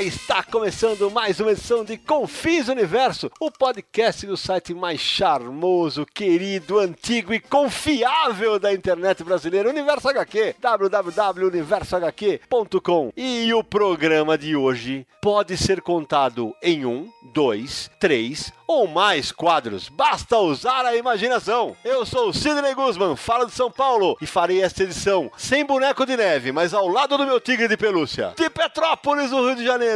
Está começando mais uma edição de Confis Universo, o podcast do site mais charmoso, querido, antigo e confiável da internet brasileira, Universo HQ, www.universohq.com. E o programa de hoje pode ser contado em um, dois, três ou mais quadros. Basta usar a imaginação. Eu sou o Sidney Guzman, falo de São Paulo e farei esta edição sem boneco de neve, mas ao lado do meu tigre de pelúcia. De Petrópolis, no Rio de Janeiro.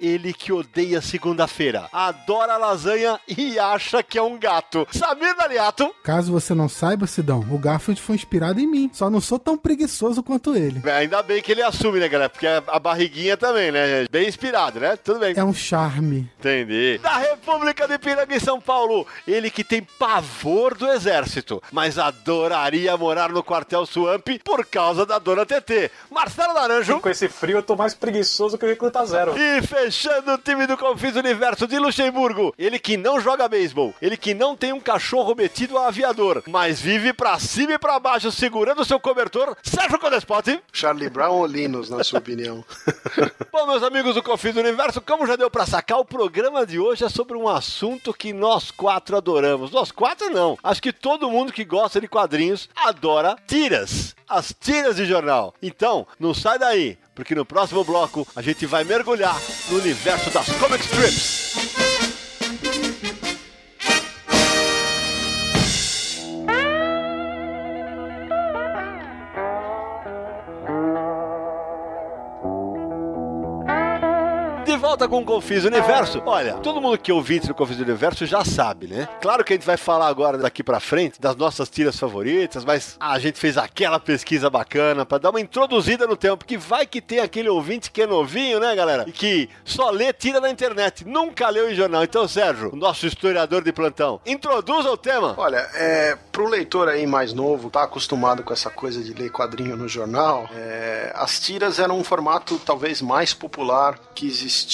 Ele que odeia segunda-feira, adora lasanha e acha que é um gato. Samir Daliato. Caso você não saiba, Sidão, o Garfield foi inspirado em mim. Só não sou tão preguiçoso quanto ele. Ainda bem que ele assume, né, galera? Porque a barriguinha também, né? Bem inspirado, né? Tudo bem. É um charme. Entendi. Da República de Piranga em São Paulo, ele que tem pavor do exército, mas adoraria morar no quartel Swamp por causa da dona TT. Marcelo Naranjo. Com esse frio eu tô mais preguiçoso que o Recruta Zero. E fechando o time do Confis Universo de Luxemburgo, ele que não joga beisebol, ele que não tem um cachorro metido a aviador, mas vive pra cima e pra baixo segurando seu cobertor, Sérgio Codespotti. Charlie Brown ou Linus, na sua opinião? Bom, meus amigos do Confis Universo, como já deu pra sacar, o programa de hoje é sobre um assunto que nós quatro adoramos. Nós quatro não. Acho que todo mundo que gosta de quadrinhos adora tiras. As tiras de jornal. Então, não sai daí, porque no próximo bloco a gente vai mergulhar no universo das comic strips. Volta com o Confis Universo. Olha, todo mundo que ouvinte do Confis Universo já sabe, né? Claro que a gente vai falar agora daqui pra frente das nossas tiras favoritas, mas a gente fez aquela pesquisa bacana pra dar uma introduzida no tema, porque vai que tem aquele ouvinte que é novinho, né, galera? E que só lê tira na internet, nunca leu em jornal. Então, Sérgio, o nosso historiador de plantão, introduza o tema. Olha, é, pro leitor aí mais novo, tá acostumado com essa coisa de ler quadrinho no jornal, é, as tiras eram um formato talvez mais popular que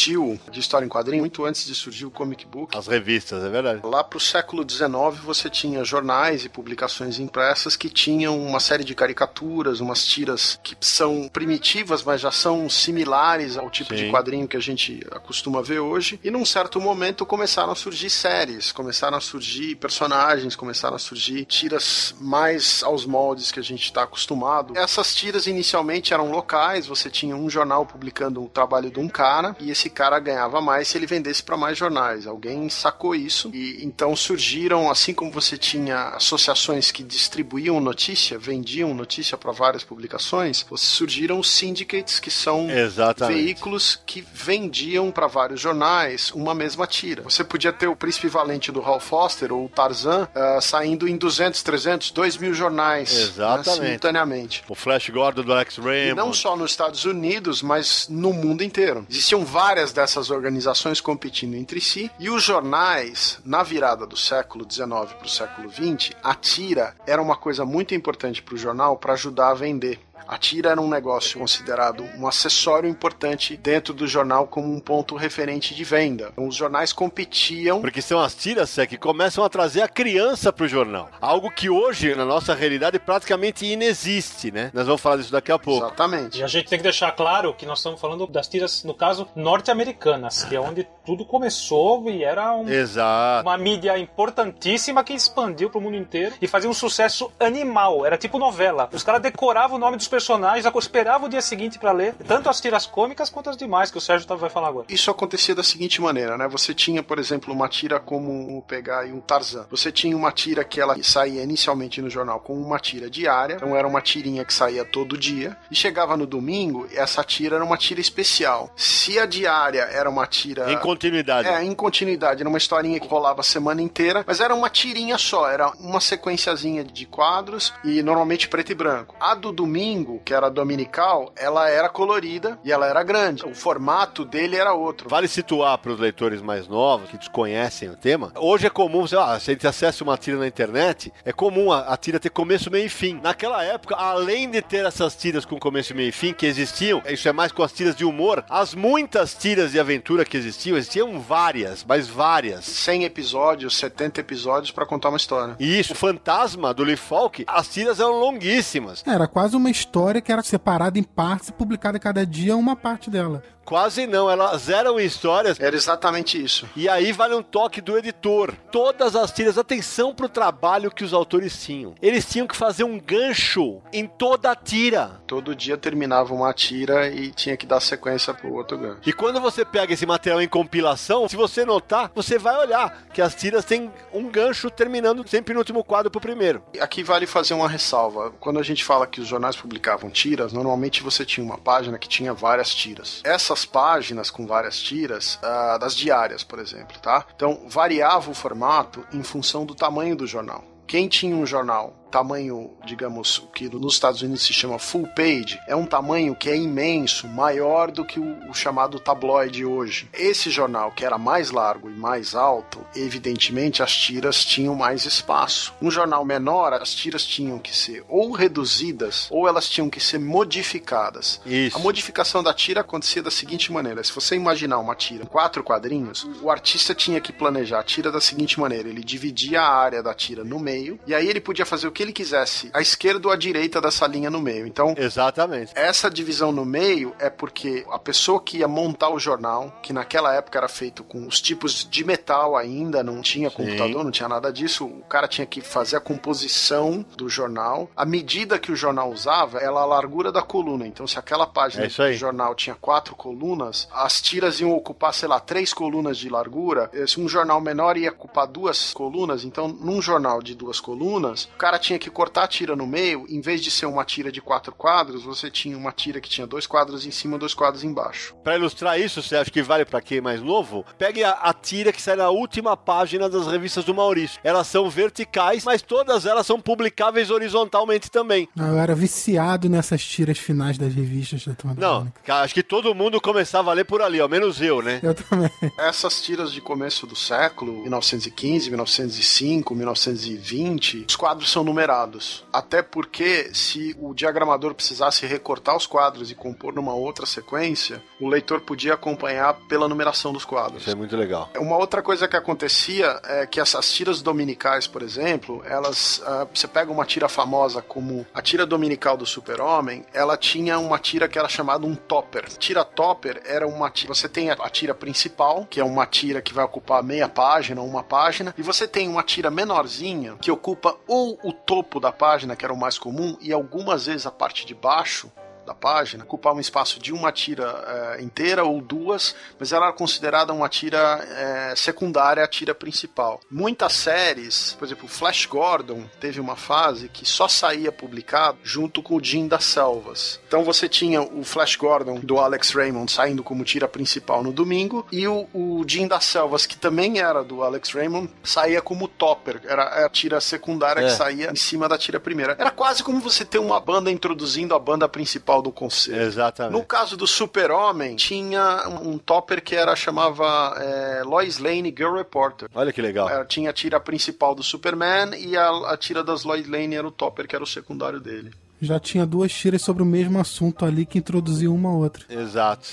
existiu de história em quadrinho muito antes de surgir o comic book. As revistas, é verdade. Lá pro século XIX você tinha jornais e publicações impressas que tinham uma série de caricaturas, umas tiras que são primitivas, mas já são similares ao tipo Sim. de quadrinho que a gente acostuma ver hoje. E num certo momento começaram a surgir séries, começaram a surgir personagens, começaram a surgir tiras mais aos moldes que a gente está acostumado. Essas tiras inicialmente eram locais, você tinha um jornal publicando o trabalho de um cara e esse cara ganhava mais se ele vendesse para mais jornais. Alguém sacou isso e então surgiram, assim como você tinha associações que distribuíam notícia, vendiam notícia para várias publicações, surgiram os syndicates, que são Exatamente. veículos que vendiam para vários jornais uma mesma tira. Você podia ter o Príncipe Valente do Hal Foster ou o Tarzan ah, saindo em 200, 300, 2 mil jornais né, Exatamente. simultaneamente. O Flash Gordon do Alex E Raymond. não só nos Estados Unidos, mas no mundo inteiro. Existiam várias dessas organizações competindo entre si, e os jornais, na virada do século XIX para o século XX, a tira era uma coisa muito importante para o jornal para ajudar a vender. A tira era um negócio considerado um acessório importante dentro do jornal como um ponto referente de venda. Então, os jornais competiam Porque são as tiras, Sé, que começam a trazer a criança pro jornal. Algo que hoje, na nossa realidade, praticamente inexiste, né? Nós vamos falar disso daqui a pouco. Exatamente. E a gente tem que deixar claro que nós estamos falando das tiras, no caso, norte-americanas, que é onde tudo começou e era um- Exato. uma mídia importantíssima que expandiu pro mundo inteiro e fazia um sucesso animal. Era tipo novela. Os caras decoravam o nome dos personagens, eu esperava o dia seguinte pra ler, tanto as tiras cômicas quanto as demais, que o Sérgio tá- vai falar agora. Isso acontecia da seguinte maneira, né? Você tinha, por exemplo, uma tira como pegar aí um Tarzan. Você tinha uma tira que ela saía inicialmente no jornal com uma tira diária, então era uma tirinha que saía todo dia, e chegava no domingo, essa tira era uma tira especial. Se a diária era uma tira Em continuidade. é, em continuidade, era uma historinha que rolava a semana inteira, mas era uma tirinha só, era uma sequenciazinha de quadros e normalmente preto e branco. A do domingo, que era dominical, ela era colorida e ela era grande. O formato dele era outro. Vale situar para os leitores mais novos que desconhecem o tema. Hoje é comum, sei lá, se a gente acessa uma tira na internet, é comum a, a tira ter começo, meio e fim. Naquela época, além de ter essas tiras com começo, meio e fim que existiam, isso é mais com as tiras de humor, as muitas tiras de aventura que existiam, existiam várias, mas várias. 100 episódios, 70 episódios pra contar uma história. E isso, o fantasma do Lee Falk, as tiras eram longuíssimas. Era quase uma história que era separada em partes e publicada cada dia uma parte dela. Quase não, elas eram histórias. Era exatamente isso. E aí vale um toque do editor. Todas as tiras, atenção pro trabalho que os autores tinham. Eles tinham que fazer um gancho em toda a tira. Todo dia terminava uma tira e tinha que dar sequência pro outro gancho. E quando você pega esse material em compilação, se você notar, você vai olhar que as tiras têm um gancho terminando sempre no último quadro pro primeiro. Aqui vale fazer uma ressalva. Quando a gente fala que os jornais publicavam tiras, normalmente você tinha uma página que tinha várias tiras. Essas páginas com várias tiras, ah, das diárias, por exemplo, tá? Então variava o formato em função do tamanho do jornal. Quem tinha um jornal tamanho, digamos, o que nos Estados Unidos se chama full page, é um tamanho que é imenso, maior do que o, o chamado tabloide hoje. Esse jornal, que era mais largo e mais alto, evidentemente as tiras tinham mais espaço. Um jornal menor, as tiras tinham que ser ou reduzidas ou elas tinham que ser modificadas. Isso. A modificação da tira acontecia da seguinte maneira: se você imaginar uma tira em quatro quadrinhos, o artista tinha que planejar a tira da seguinte maneira: ele dividia a área da tira no meio, e aí ele podia fazer o que ele quisesse, à esquerda ou à direita dessa linha no meio. Então, Exatamente. essa divisão no meio é porque a pessoa que ia montar o jornal, que naquela época era feito com os tipos de metal ainda, não tinha computador, não tinha nada disso, o cara tinha que fazer a composição do jornal. A medida que o jornal usava era a largura da coluna. Então, se aquela página É do jornal tinha quatro colunas, as tiras iam ocupar, sei lá, três colunas de largura. Se um jornal menor ia ocupar duas colunas, então num jornal de duas colunas, o cara tinha que cortar a tira no meio, em vez de ser uma tira de quatro quadros, você tinha uma tira que tinha dois quadros em cima, dois quadros embaixo. Pra ilustrar isso, você acha que vale pra quem é mais novo? Pegue a, a tira que sai na última página das revistas do Maurício. Elas são verticais, mas todas elas são publicáveis horizontalmente também. Eu era viciado nessas tiras finais das revistas da Turma Não, acho que todo mundo começava a ler por ali, ó, menos eu, né? Eu também. Essas tiras de começo do século, 1915, 1905, 1920, os quadros são numerados. Até porque, se o diagramador precisasse recortar os quadros e compor numa outra sequência, o leitor podia acompanhar pela numeração dos quadros. Isso é muito legal. Uma outra coisa que acontecia é que essas tiras dominicais, por exemplo, elas. ah, você pega uma tira famosa como a tira dominical do Super-Homem, ela tinha uma tira que era chamada um topper. Tira topper era uma tira. Você tem a, a tira principal, que é uma tira que vai ocupar meia página ou uma página, e você tem uma tira menorzinha que ocupa ou o topo da página, que era o mais comum, e algumas vezes a parte de baixo da página, ocupar um espaço de uma tira eh, inteira ou duas, mas ela era considerada uma tira eh, secundária à tira principal. Muitas séries, por exemplo, Flash Gordon teve uma fase que só saía publicado junto com o Jim das Selvas. Então você tinha o Flash Gordon do Alex Raymond saindo como tira principal no domingo e o, o Jim das Selvas, que também era do Alex Raymond, saía como topper, era a tira secundária É. que saía em cima da tira primeira. Era quase como você ter uma banda introduzindo a banda principal do concerto. Exatamente. No caso do Super-Homem, tinha um topper que era chamava é, Lois Lane Girl Reporter. Olha que legal. Era- tinha a tira principal do Superman e a, a tira das Lois Lane era o topper, que era o secundário dele. Já tinha duas tiras sobre o mesmo assunto ali que introduziam uma a outra. Exato.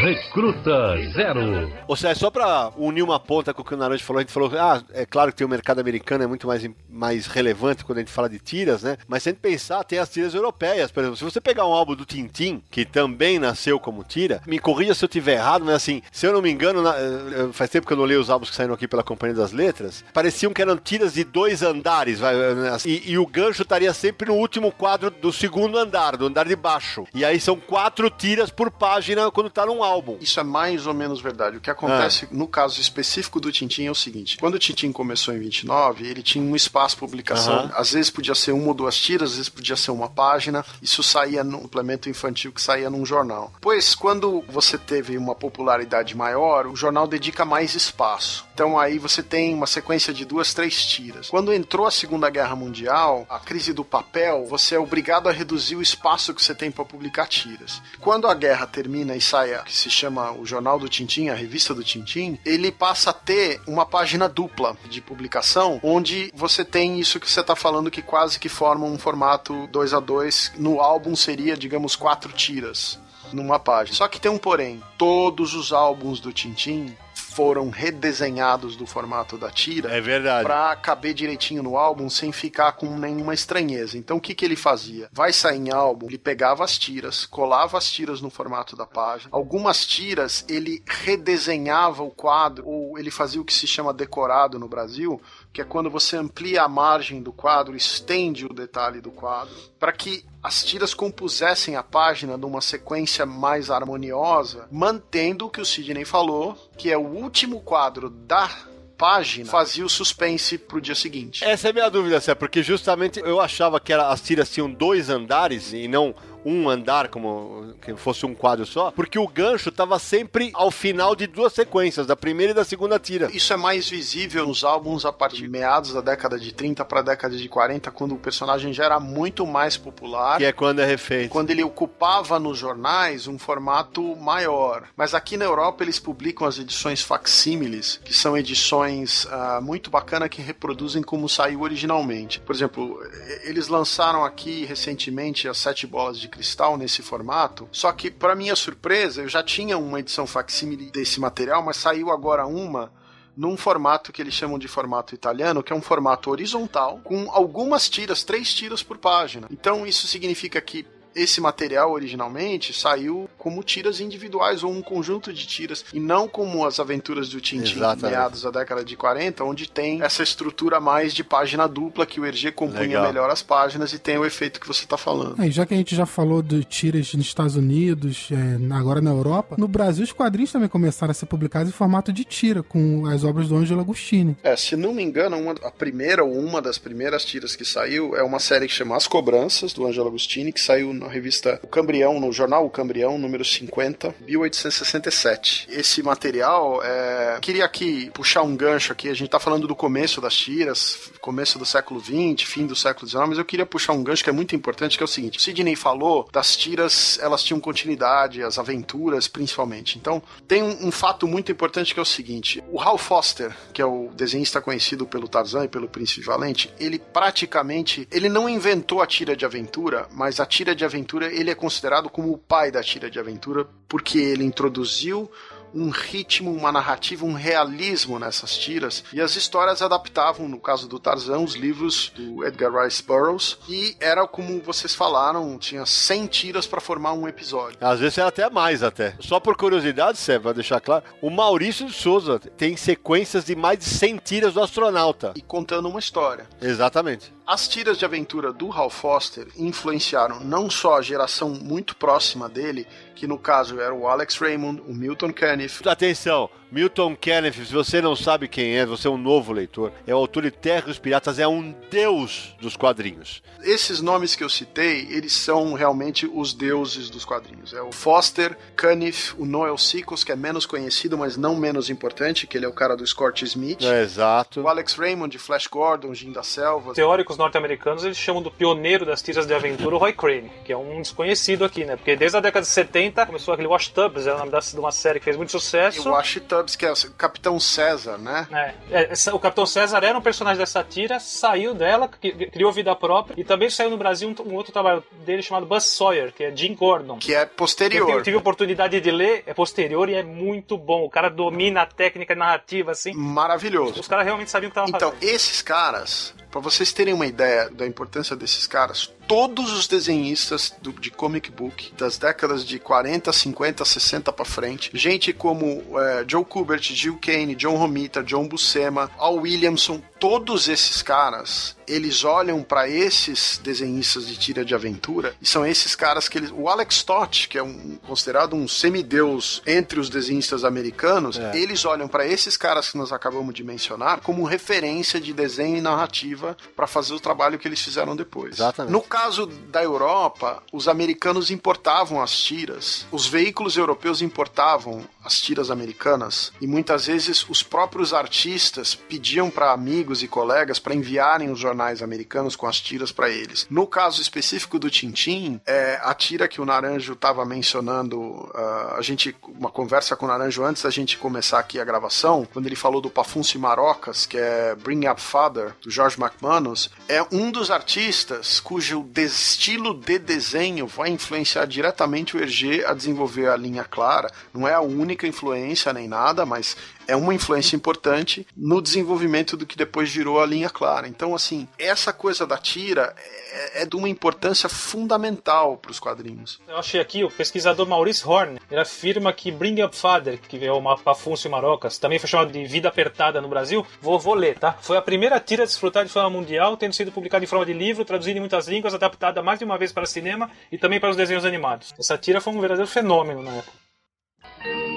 Recruta Zero. Ou seja, só pra unir uma ponta com o que o Naranjo falou, a gente falou, ah, é claro que tem o mercado americano, é muito mais, mais relevante quando a gente fala de tiras, né? Mas se a gente pensar, tem as tiras europeias. Por exemplo, se você pegar um álbum do Tintin, que também nasceu como tira, me corrija se eu tiver errado, mas assim, se eu não me engano, na- eh, faz tempo que eu não leio os álbuns que saíram aqui pela Companhia das Letras, pareciam que eram tiras de dois andares, vai, né, assim, e, e o gancho estaria sempre no último quadro do segundo andar, do andar de baixo. E aí são quatro tiras por página quando tá num álbum. Isso é mais ou menos verdade. O que acontece no caso específico do Tintin é o seguinte: quando o Tintin começou em 29, ele tinha um espaço de publicação. Aham. Às vezes podia ser uma ou duas tiras, às vezes podia ser uma página. Isso saía num complemento infantil que saía num jornal. Pois quando você teve uma popularidade maior, o jornal dedica mais espaço. Então aí você tem uma sequência de duas, três tiras. Quando entrou a Segunda Guerra Mundial, a crise do papel, você é obrigado a reduzir o espaço que você tem para publicar tiras. Quando a guerra termina e sai a se chama o Jornal do Tintim, a revista do Tintim, ele passa a ter uma página dupla de publicação, onde você tem isso que você está falando que quase que forma um formato 2 a 2 No álbum seria, digamos, quatro tiras numa página. Só que tem um porém. Todos os álbuns do Tintim foram redesenhados do formato da tira É verdade. pra caber direitinho no álbum sem ficar com nenhuma estranheza. Então o que, que ele fazia? Vai sair em álbum, ele pegava as tiras, colava as tiras no formato da página. Algumas tiras ele redesenhava o quadro, ou ele fazia o que se chama decorado no Brasil, que é quando você amplia a margem do quadro, estende o detalhe do quadro, para que as tiras compusessem a página numa sequência mais harmoniosa, mantendo o que o Sidney falou, que é o último quadro da página fazia o suspense pro dia seguinte. Essa é a minha dúvida, Sé, porque justamente eu achava que era- as tiras tinham dois andares e não um andar, como que fosse um quadro só, porque o gancho estava sempre ao final de duas sequências, da primeira e da segunda tira. Isso é mais visível nos álbuns a partir de meados da década de 30 para a década de 40, quando o personagem já era muito mais popular. Que é quando é refeito. Quando ele ocupava nos jornais um formato maior. Mas aqui na Europa eles publicam as edições facsímiles, que são edições ah, muito bacanas que reproduzem como saiu originalmente. Por exemplo, eles lançaram aqui recentemente as Sete Bolas de Cristal nesse formato, só que, para minha surpresa, eu já tinha uma edição facsímile desse material, mas saiu agora uma num formato que eles chamam de formato italiano, que é um formato horizontal, com algumas tiras, três tiras por página. Então isso significa que esse material originalmente saiu como tiras individuais ou um conjunto de tiras e não como as aventuras do Tintin Exatamente. meados da década de 40, onde tem essa estrutura mais de página dupla que o Hergé compunha Legal. melhor as páginas e tem o efeito que você está falando. Aí, já que a gente já falou de tiras nos Estados Unidos, é, agora na Europa, no Brasil os quadrinhos também começaram a ser publicados em formato de tira, com as obras do Ângelo Agostini. É, se não me engano, uma, a primeira ou uma das primeiras tiras que saiu é uma série que chama As Cobranças, do Angelo Agostini, que saiu na revista O Cambrião, no jornal O Cambrião, número 50, 1867. Esse material, é... queria aqui puxar um gancho aqui, a gente tá falando do começo das tiras, começo do século XX, fim do século XIX, mas eu queria puxar um gancho que é muito importante, que é o seguinte, o Sidney falou das tiras, elas tinham continuidade, as aventuras principalmente. Então, tem um, um fato muito importante que é o seguinte, o Hal Foster, que é o desenhista conhecido pelo Tarzan e pelo Príncipe Valente, ele praticamente, ele não inventou a tira de aventura, mas a tira de aventura, ele é considerado como o pai da tira de aventura, porque ele introduziu um ritmo, uma narrativa, um realismo nessas tiras. E as histórias adaptavam, no caso do Tarzan, os livros do Edgar Rice Burroughs. E era como vocês falaram, tinha 100 tiras para formar um episódio. Às vezes era até mais até. Só por curiosidade, Sé, pra deixar claro, o Maurício de Souza tem sequências de mais de 100 tiras do astronauta. E contando uma história. Exatamente. As tiras de aventura do Hal Foster influenciaram não só a geração muito próxima dele, que no caso era o Alex Raymond, o Milton Caniff, Atenção, Milton Kenneth, se você não sabe quem é, você é um novo leitor, é o autor de Terra e os Piratas, é um deus dos quadrinhos. Esses nomes que eu citei, eles são realmente os deuses dos quadrinhos. É o Foster, Caniff, o Noel Sickles, que é menos conhecido, mas não menos importante, que ele é o cara do Scott Smith. É, exato. O Alex Raymond, de Flash Gordon, Jim da Selva. Teóricos norte-americanos eles chamam do pioneiro das tiras de aventura o Roy Crane, que é um desconhecido aqui, né? Porque desde a década de 70 começou aquele Wash Tubbs, era o nome de uma série que fez muito E sucesso. o Wash Tubbs Stubbs, que é o Capitão César, né? É, é, o Capitão César era um personagem dessa tira, saiu dela, cri- criou vida própria, e também saiu no Brasil um, um outro trabalho dele chamado Buzz Sawyer, que é Jim Gordon. Que é Eu posterior. tive, tive a oportunidade de ler, é posterior e é muito bom. O cara domina a técnica narrativa, assim. Maravilhoso. Os caras realmente sabiam o que estavam Então, fazendo. esses caras, pra vocês terem uma ideia da importância desses caras, todos os desenhistas do- de comic book das décadas de 40, 50, 60 pra frente, gente como eh, Joe Kubert, Gil Kane, John Romita, John Buscema, Al Williamson, todos esses caras, eles olham pra esses desenhistas de tira de aventura e são esses caras que eles, o Alex Toth, que é um considerado um semideus entre os desenhistas americanos, eles olham pra esses caras que nós acabamos de mencionar como referência de desenho e narrativa pra fazer o trabalho que eles fizeram depois. Exatamente. No caso da Europa, os americanos importavam as tiras, os veículos europeus importavam as tiras americanas e muitas vezes os próprios artistas pediam para amigos e colegas para enviarem os jornais americanos com as tiras para eles. No caso específico do Tintim, é, a tira que o Naranjo estava mencionando, ah, a gente uma conversa com o Naranjo antes da gente começar aqui a gravação, quando ele falou do Pafuncio Marocas, que é Bring Up Father do George McManus, é um dos artistas cujo estilo de desenho vai influenciar diretamente o Hergé a desenvolver a linha clara. Não é a única influência nem nada, mas é uma influência importante no desenvolvimento do que depois virou a linha clara. Então, assim, essa coisa da tira é, é de uma importância fundamental para os quadrinhos. Eu achei aqui o pesquisador Maurice Horn. Ele afirma que Bring Up Father, que é o Pafuncio e Marocas, também foi chamado de Vida Apertada no Brasil. Vou, vou ler, tá? Foi a primeira tira desfrutada de forma mundial, tendo sido publicada em forma de livro, traduzida em muitas línguas, adaptada mais de uma vez para cinema e também para os desenhos animados. Essa tira foi um verdadeiro fenômeno na época.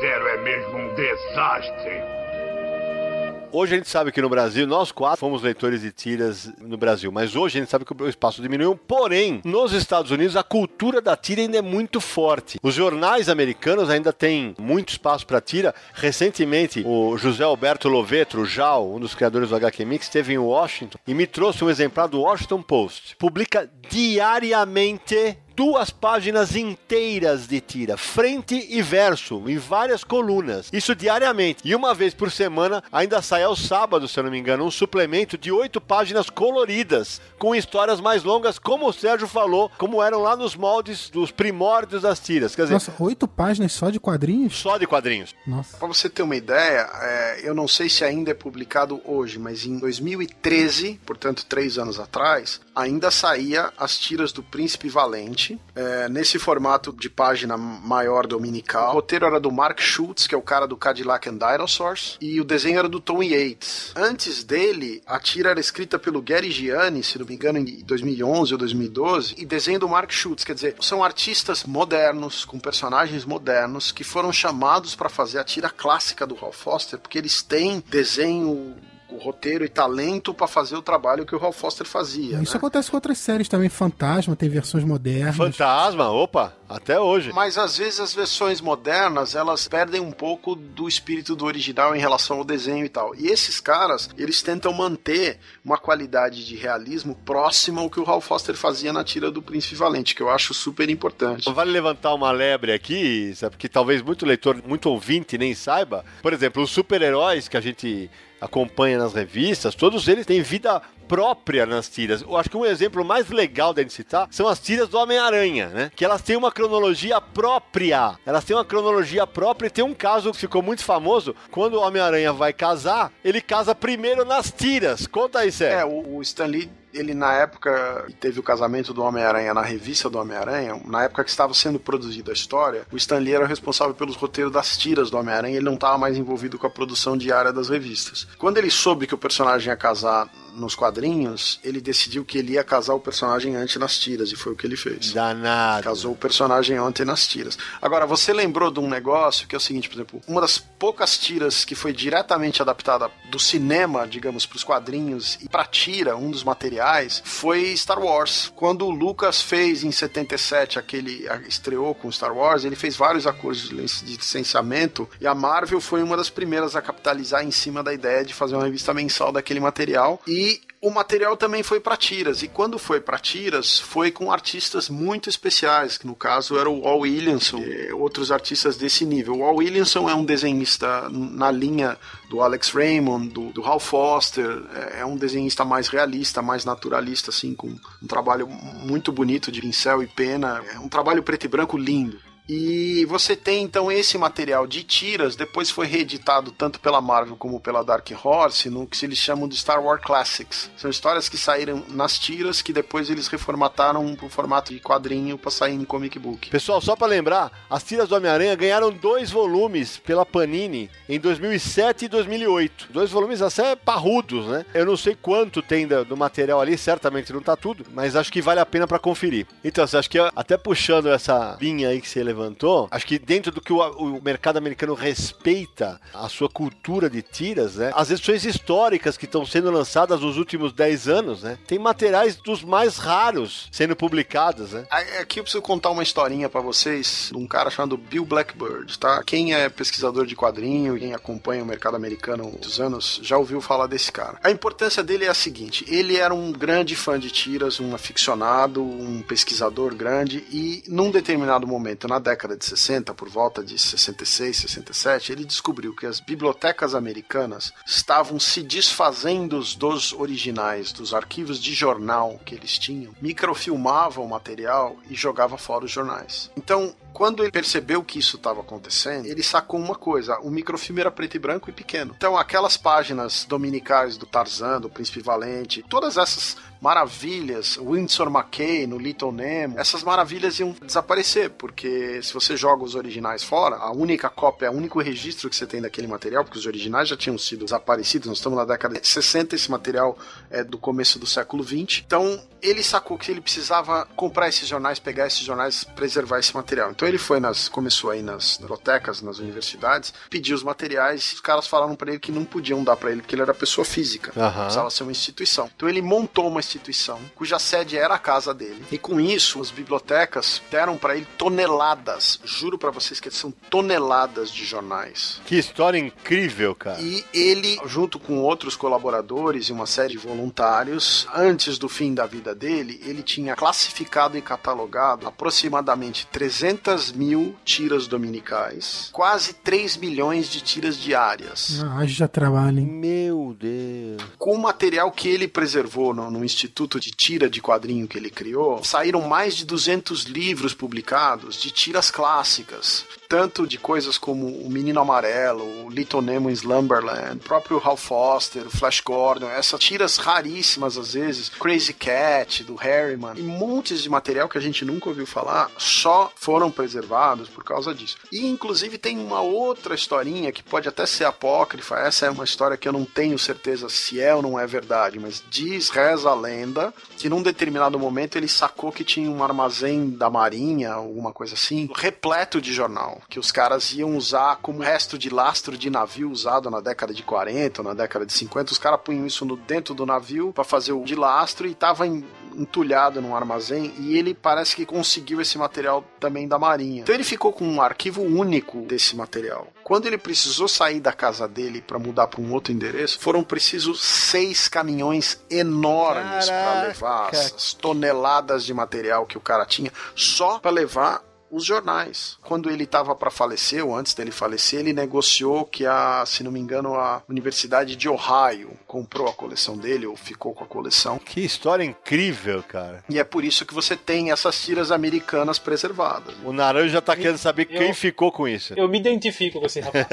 Zero é mesmo um desastre. Hoje a gente sabe que no Brasil, nós quatro fomos leitores de tiras no Brasil, mas hoje a gente sabe que o espaço diminuiu. Porém, nos Estados Unidos, a cultura da tira ainda é muito forte. Os jornais americanos ainda têm muito espaço para tira. Recentemente, o José Alberto Lovetro, Jal, um dos criadores do HQ Mix, esteve em Washington e me trouxe um exemplar do Washington Post. Publica diariamente duas páginas inteiras de tira, frente e verso, em várias colunas. Isso diariamente. E uma vez por semana, ainda sai aos sábados, se eu não me engano, um suplemento de oito páginas coloridas, com histórias mais longas, como o Sérgio falou, como eram lá nos moldes dos primórdios das tiras. Quer dizer, Nossa, oito páginas só de quadrinhos? só de quadrinhos. Nossa. Para você ter uma ideia, é, eu não sei se ainda é publicado hoje, mas em 2013, portanto três anos atrás, ainda saía as tiras do Príncipe Valente, é, nesse formato de página maior dominical. O roteiro era do Mark Schultz, que é o cara do Cadillac and Dinosaurs, e o desenho era do Tom Yates. Antes dele, a tira era escrita pelo Gary Gianni, se não me engano, em 2011 ou 2012, e desenho do Mark Schultz. Quer dizer, são artistas modernos, com personagens modernos, que foram chamados para fazer a tira clássica do Hal Foster, porque eles têm desenho o roteiro e talento para fazer o trabalho que o Hal Foster fazia. Isso né? acontece com outras séries também. Fantasma tem versões modernas. Fantasma, opa, até hoje. Mas às vezes as versões modernas elas perdem um pouco do espírito do original em relação ao desenho e tal. E esses caras, eles tentam manter uma qualidade de realismo próxima ao que o Hal Foster fazia na tira do Príncipe Valente, que eu acho super importante. Vale levantar uma lebre aqui, sabe? Porque talvez muito leitor, muito ouvinte nem saiba. Por exemplo, os super-heróis que a gente acompanha nas revistas, todos eles têm vida própria nas tiras. Eu acho que um exemplo mais legal de citar são as tiras do Homem-Aranha, né? Que elas têm uma cronologia própria. Elas têm uma cronologia própria e tem um caso que ficou muito famoso. Quando o Homem-Aranha vai casar, ele casa primeiro nas tiras. Conta aí, É, Sérgio. o, o Stan Lee, ele na época teve o casamento do Homem-Aranha na revista do Homem-Aranha, na época que estava sendo produzida a história, o Stan Lee era responsável pelos roteiros das tiras do Homem-Aranha, ele não estava mais envolvido com a produção diária das revistas. Quando ele soube que o personagem ia casar nos quadrinhos, ele decidiu que ele ia casar o personagem antes nas tiras, e foi o que ele fez. Danado. Casou o personagem ontem nas tiras. Agora, você lembrou de um negócio que é o seguinte, por exemplo, uma das poucas tiras que foi diretamente adaptada do cinema, digamos, para os quadrinhos e para tira, um dos materiais, foi Star Wars. Quando o Lucas fez em 77 aquele estreou com Star Wars, ele fez vários acordos de licenciamento e a Marvel foi uma das primeiras a capitalizar em cima da ideia de fazer uma revista mensal daquele material e o material também foi para tiras. E quando foi para tiras, foi com artistas muito especiais, que no caso era o Al Williamson e outros artistas desse nível. O Al Williamson é um desenhista na linha do Alex Raymond, do, do Hal Foster, é, é um desenhista mais realista, mais naturalista, assim, com um trabalho muito bonito de pincel e pena. É um trabalho preto e branco lindo. E você tem então esse material de tiras, depois foi reeditado tanto pela Marvel como pela Dark Horse, no que eles chamam de Star Wars Classics. São histórias que saíram nas tiras que depois eles reformataram pro formato de quadrinho para sair em comic book. Pessoal, só para lembrar, as tiras do Homem-Aranha ganharam dois volumes pela Panini em 2007 e 2008. Dois volumes até parrudos, né? Eu não sei quanto tem do material ali, certamente não tá tudo, mas acho que vale a pena para conferir. Então, acha que até puxando essa linha aí que você levantou, acho que dentro do que o, o, mercado americano respeita a sua cultura de tiras, né? As edições históricas que estão sendo lançadas nos últimos 10 anos, né? Tem materiais dos mais raros sendo publicados, né? Aqui eu preciso contar uma historinha para vocês de um cara chamado Bill Blackbird, tá? Quem é pesquisador de quadrinho, quem acompanha o mercado americano há muitos anos, já ouviu falar desse cara. A importância dele é a seguinte: ele era um grande fã de tiras, um aficionado, um pesquisador grande, e num determinado momento, na década de 60, por volta de 66, 67, ele descobriu que as bibliotecas americanas estavam se desfazendo dos originais, dos arquivos de jornal que eles tinham, microfilmavam o material e jogava fora os jornais. Então, quando ele percebeu que isso estava acontecendo, ele sacou uma coisa: o microfilme era preto e branco e pequeno. Então, aquelas páginas dominicais do Tarzan, do Príncipe Valente, todas essas maravilhas, Windsor McKay no Little Nemo, essas maravilhas iam desaparecer, porque se você joga os originais fora, a única cópia, o único registro que você tem daquele material, porque os originais já tinham sido desaparecidos, nós estamos na década de 60, esse material é do começo do século 20. Então, ele sacou que ele precisava comprar esses jornais, pegar esses jornais, preservar esse material. Então ele foi nas, começou aí nas bibliotecas, nas universidades, pediu os materiais, os caras falaram para ele que não podiam dar para ele porque ele era pessoa física, uhum. precisava ser uma instituição. Então ele montou uma instituição cuja sede era a casa dele. E com isso, as bibliotecas deram para ele toneladas, juro para vocês que são toneladas de jornais. Que história incrível, cara. E ele, junto com outros colaboradores e uma série de voluntários, antes do fim da vida dele, ele tinha classificado e catalogado aproximadamente 300 mil tiras dominicais, quase 3 milhões de tiras diárias. Ah, já trabalha, hein? Meu Deus. Com o material que ele preservou no, no Instituto de Tira de Quadrinho que ele criou, saíram mais de 200 livros publicados de tiras clássicas tanto de coisas como o Menino Amarelo, o Little Nemo em Slumberland, o próprio Hal Foster, o Flash Gordon, essas tiras raríssimas às vezes, Crazy Cat, do Harryman, e montes de material que a gente nunca ouviu falar, só foram preservados por causa disso. E inclusive tem uma outra historinha que pode até ser apócrifa, essa é uma história que eu não tenho certeza se é ou não é verdade, mas diz, reza a lenda, que num determinado momento ele sacou que tinha um armazém da marinha, alguma coisa assim, repleto de jornal que os caras iam usar como resto de lastro de navio usado na década de 40, na década de 50. Os caras punham isso no dentro do navio para fazer o de lastro e tava em, entulhado num armazém e ele parece que conseguiu esse material também da Marinha. Então ele ficou com um arquivo único desse material. Quando ele precisou sair da casa dele para mudar para um outro endereço, foram precisos seis caminhões enormes para levar as toneladas de material que o cara tinha só para levar os jornais. Quando ele estava para falecer, ou antes dele falecer, ele negociou que a, se não me engano, a Universidade de Ohio comprou a coleção dele, ou ficou com a coleção. Que história incrível, cara. E é por isso que você tem essas tiras americanas preservadas. O Naranja tá querendo saber eu, quem ficou com isso. Eu me identifico com esse rapaz.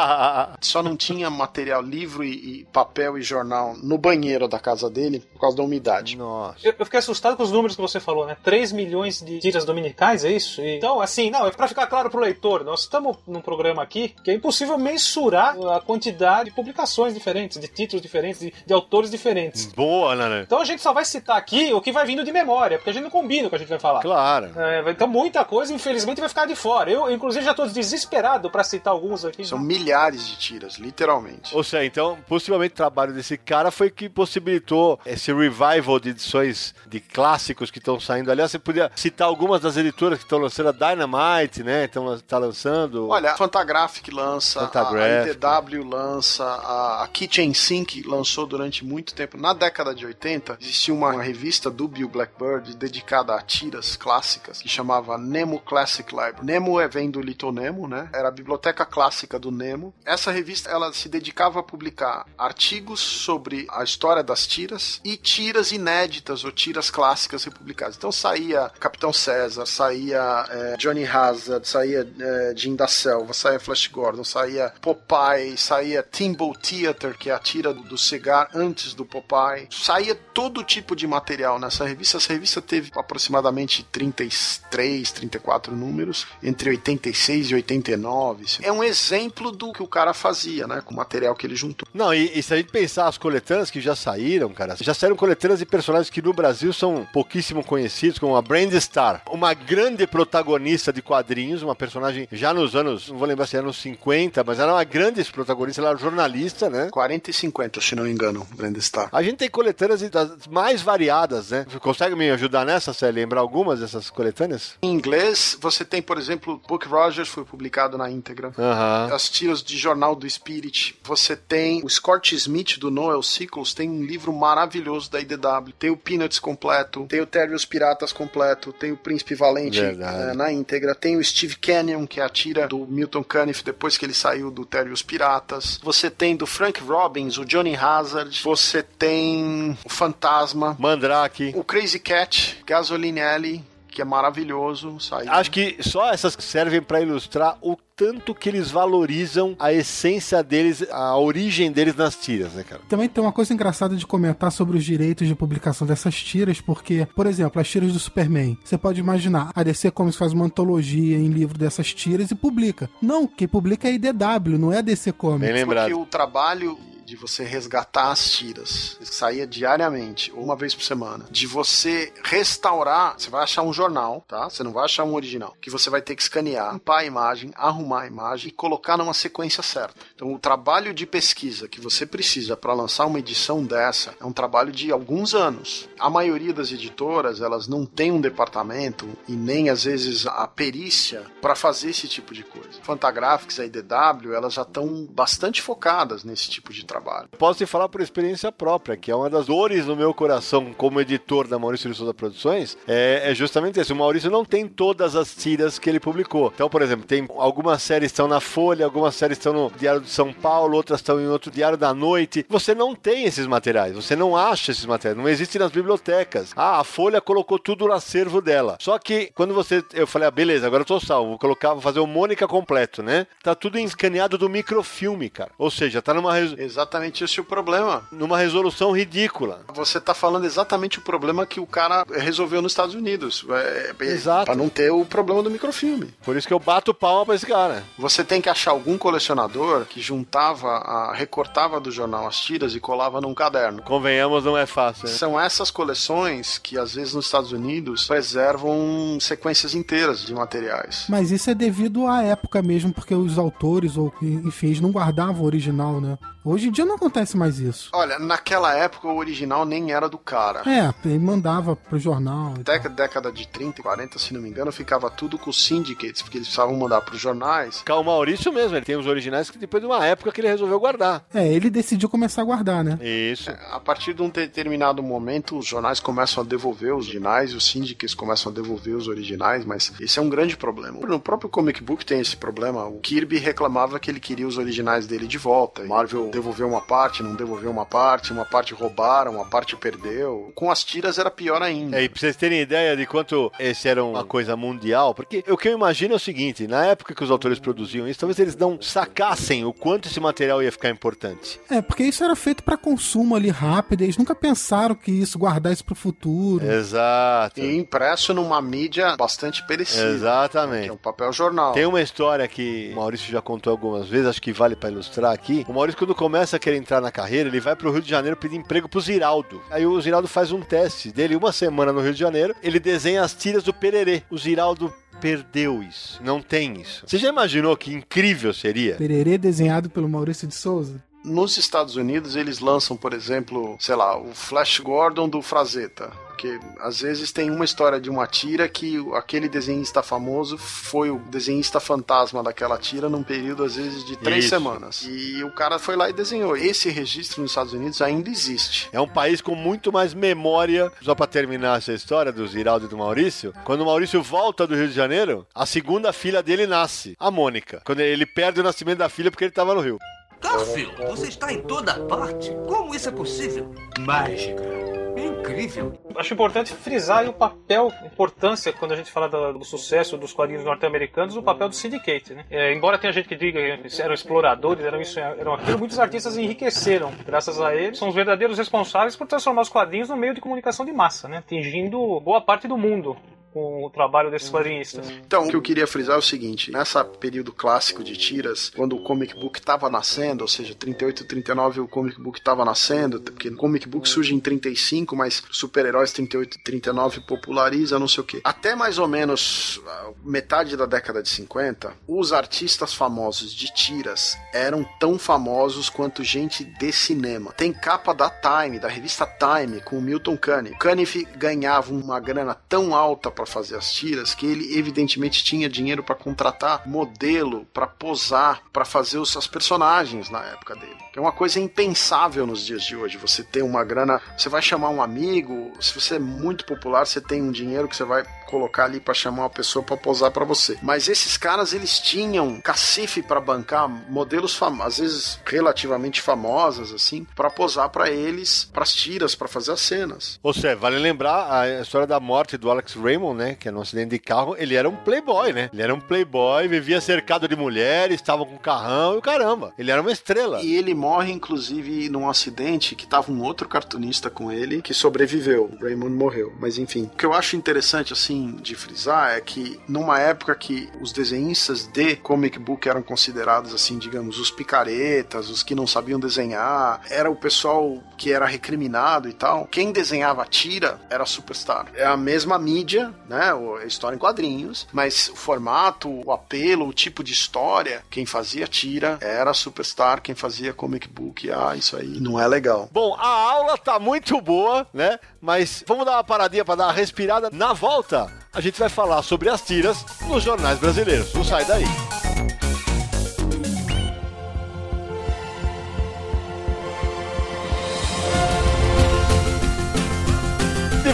Só não tinha material, livro e, e, papel e jornal no banheiro da casa dele por causa da umidade. Nossa. Eu, eu fiquei assustado com os números que você falou, né? 3 milhões de tiras dominicais, é isso? E então, assim, não, é para ficar claro pro leitor, nós estamos num programa aqui que é impossível mensurar a quantidade de publicações diferentes, de títulos diferentes, de, de autores diferentes. Boa, né? Então a gente só vai citar aqui o que vai vindo de memória, porque a gente não combina o que a gente vai falar. Claro. É, então muita coisa, infelizmente, vai ficar de fora. Eu, inclusive, já tô desesperado para citar alguns aqui. São milhares de tiras, literalmente. Ou seja, então, possivelmente o trabalho desse cara foi que possibilitou esse revival de edições de clássicos que estão saindo. Aliás, você podia citar algumas das editoras que estão lançando da Dynamite, né? Então tá lançando. Olha, a Fantagraphic lança, Fantagraphic. a IDW lança, a, a Kitchen Sink lançou durante muito tempo. Na década de 80, existia uma revista do Bill Blackbird dedicada a tiras clássicas que chamava Nemo Classic Library. Nemo é vem do Little Nemo, né? Era a biblioteca clássica do Nemo. Essa revista ela se dedicava a publicar artigos sobre a história das tiras e tiras inéditas ou tiras clássicas republicadas. Então saía Capitão César, saía é, Johnny Hazard, saía é, Jim da Selva, saía Flash Gordon, saía Popeye, saía Timbo Theater, que é a tira do, do cigar antes do Popeye. Saía todo tipo de material nessa revista. Essa revista teve aproximadamente 33, 34 números, entre 86 e 89. assim. É um exemplo do que o cara fazia, né? Com o material que ele juntou. Não, e, e se a gente pensar as coletâneas que já saíram, cara, já saíram coletâneas de personagens que no Brasil são pouquíssimo conhecidos, como a Brand Star, uma grande protagonista de quadrinhos, uma personagem já nos anos, não vou lembrar se era nos 50, mas era uma grande protagonista, ela era jornalista, né? 40 e 50, se não me engano, Brenda Star. A gente tem coletâneas das mais variadas, né? Você consegue me ajudar nessa, Cé? Lembrar algumas dessas coletâneas? Em inglês, você tem, por exemplo, Book Rogers foi publicado na íntegra. Aham. As tiras de Jornal do Spirit. Você tem o Scott Smith do Noel Sickles, tem um livro maravilhoso da IDW. Tem o Peanuts completo, tem o Terry os Piratas completo, tem o Príncipe Valente Verdade. Eh, na íntegra, tem o Steve Canyon, que é a tira do Milton Caniff depois que ele saiu do Terry e os Piratas. Você tem do Frank Robbins, o Johnny Hazard. Você tem o Fantasma, Mandrake. o Crazy Cat, Gasoline Alley, que é maravilhoso. Saiu. Acho que só essas servem pra ilustrar o tanto que eles valorizam a essência deles, a origem deles nas tiras, né, cara? Também tem uma coisa engraçada de comentar sobre os direitos de publicação dessas tiras, porque, por exemplo, as tiras do Superman. Você pode imaginar, a DC Comics faz uma antologia em livro dessas tiras e publica. Não, quem publica é a IDW, não é a DC Comics. Bem lembrado. Porque o trabalho de você resgatar as tiras, que saía diariamente, ou uma vez por semana, de você restaurar, você vai achar um jornal, tá? Você não vai achar um original, que você vai ter que escanear, limpar a imagem, arrumar a imagem e colocar numa sequência certa. Então, o trabalho de pesquisa que você precisa para lançar uma edição dessa é um trabalho de alguns anos. A maioria das editoras, elas não tem um departamento e nem às vezes a perícia para fazer esse tipo de coisa. Fantagraphics, a IDW, elas já estão bastante focadas nesse tipo de trabalho. Posso te falar por experiência própria, que é uma das dores no meu coração como editor da Maurício de Souza Produções, é, é justamente isso. O Maurício não tem todas as tiras que ele publicou. Então, por exemplo, tem algumas séries estão na Folha, algumas séries estão no Diário de São Paulo, outras estão em outro Diário da Noite. Você não tem esses materiais, você não acha esses materiais, não existem nas bibliotecas. Ah, a Folha colocou tudo no acervo dela. Só que quando você. Eu falei, ah, beleza, agora eu tô salvo, vou colocar, vou fazer o Mônica completo, né? Tá tudo escaneado do microfilme, cara. Ou seja, tá numa, res- Exatamente esse é o problema. numa resolução ridícula. Você tá falando exatamente o problema que o cara resolveu nos Estados Unidos. É, é, Exato. Pra não ter o problema do microfilme. Por isso que eu bato palma pra esse cara. Você tem que achar algum colecionador que juntava, a, recortava do jornal as tiras e colava num caderno. Convenhamos, não é fácil, né? São essas coleções que, às vezes, nos Estados Unidos, preservam sequências inteiras de materiais. Mas isso é devido à época mesmo, porque os autores, ou enfim, eles não guardavam o original, né? Hoje em dia não acontece mais isso. Olha, naquela época o original nem era do cara. É, ele mandava pro jornal. Década, década de 30 e 40, se não me engano, ficava tudo com os syndicates, porque eles precisavam mandar pros jornais. O Maurício mesmo, ele tem os originais que depois de uma época que ele resolveu guardar. É, ele decidiu começar a guardar, né? Isso. A partir de um determinado momento, os jornais começam a devolver os originais, os syndicates começam a devolver os originais, mas esse é um grande problema. No próprio comic book tem esse problema. O Kirby reclamava que ele queria os originais dele de volta. Marvel devolveu uma parte, não devolveu uma parte, uma parte roubaram, uma parte perdeu. Com as tiras era pior ainda. É, e pra vocês terem ideia de quanto esse era uma coisa mundial, porque o que eu imagino é o seguinte, na época que os autores produziam isso, talvez eles não sacassem o quanto esse material ia ficar importante. É, porque isso era feito pra consumo ali rápido, eles nunca pensaram que isso, guardar isso pro futuro. Exato. E impresso numa mídia bastante perecível. Que é Exatamente. um papel jornal. Tem uma história que o Maurício já contou algumas vezes, acho que vale pra ilustrar aqui. O Maurício, quando começa a querer entrar na carreira, ele vai pro Rio de Janeiro pedir emprego pro Ziraldo. Aí o Ziraldo faz um teste dele, uma semana no Rio de Janeiro, ele desenha as tiras do Pererê. O Ziraldo perdeu isso, não tem isso. Você já imaginou que incrível seria? Pererê desenhado pelo Maurício de Souza. Nos Estados Unidos, eles lançam, por exemplo, sei lá, o Flash Gordon do Frazetta. Porque às vezes tem uma história de uma tira que aquele desenhista famoso foi o desenhista fantasma daquela tira num período, às vezes, de três Isso. semanas. E o cara foi lá e desenhou. Esse registro nos Estados Unidos ainda existe. É um país com muito mais memória. Só pra terminar essa história do Ziraldo e do Maurício, quando o Maurício volta do Rio de Janeiro, a segunda filha dele nasce, a Mônica. Quando ele perde o nascimento da filha porque ele tava no Rio. Garfield, você está em toda parte. Como isso é possível? Mágica. Incrível. Acho importante frisar o papel, a importância, quando a gente fala do, do sucesso dos quadrinhos norte-americanos, o papel do syndicate, né? É, embora tenha gente que diga que eram exploradores, eram isso, eram aquilo, muitos artistas enriqueceram graças a eles. São os verdadeiros responsáveis por transformar os quadrinhos no meio de comunicação de massa, né? Atingindo boa parte do mundo com o trabalho desses quadrinistas. Então, o que eu queria frisar é o seguinte: nessa período clássico de tiras, quando o comic book estava nascendo, ou seja, 38 e 39 o comic book estava nascendo, porque o comic book surge em 35, mas super-heróis 38 e 39 populariza, não sei o quê. Até mais ou menos ah, metade da década de 50, os artistas famosos de tiras eram tão famosos quanto gente de cinema. Tem capa da Time, da revista Time, com o Milton Caniff. Caniff ganhava uma grana tão alta para fazer as tiras que ele evidentemente tinha dinheiro para contratar modelo para posar para fazer os, as personagens na época dele. É uma coisa impensável nos dias de hoje. Você ter uma grana, você vai chamar um amigo, se você é muito popular, você tem um dinheiro que você vai colocar ali para chamar uma pessoa para posar para você. Mas esses caras eles tinham cacife para bancar modelos às vezes relativamente famosas assim, para posar para eles, para as tiras, para fazer as cenas. Ou seja, vale lembrar a história da morte do Alex Raymond, né? Que é num acidente de carro. Ele era um playboy, né? Ele era um playboy, vivia cercado de mulheres, estava com carrão e o caramba. Ele era uma estrela. E ele morre, inclusive, num acidente que tava um outro cartunista com ele que sobreviveu. Raymond morreu. Mas enfim. O que eu acho interessante, assim, de frisar é que numa época que os desenhistas de comic book eram considerados, assim, digamos, os picaretas, os que não sabiam desenhar, era o pessoal que era recriminado e tal. Quem desenhava tira era superstar. É a mesma mídia, né? A história em quadrinhos, mas o formato, o apelo, o tipo de história, quem fazia tira era superstar, quem fazia comic book, ah, isso aí não é legal. Bom, a aula tá muito boa, né? Mas vamos dar uma paradinha para dar uma respirada. Na volta, a gente vai falar sobre as tiras nos jornais brasileiros. Não sai daí.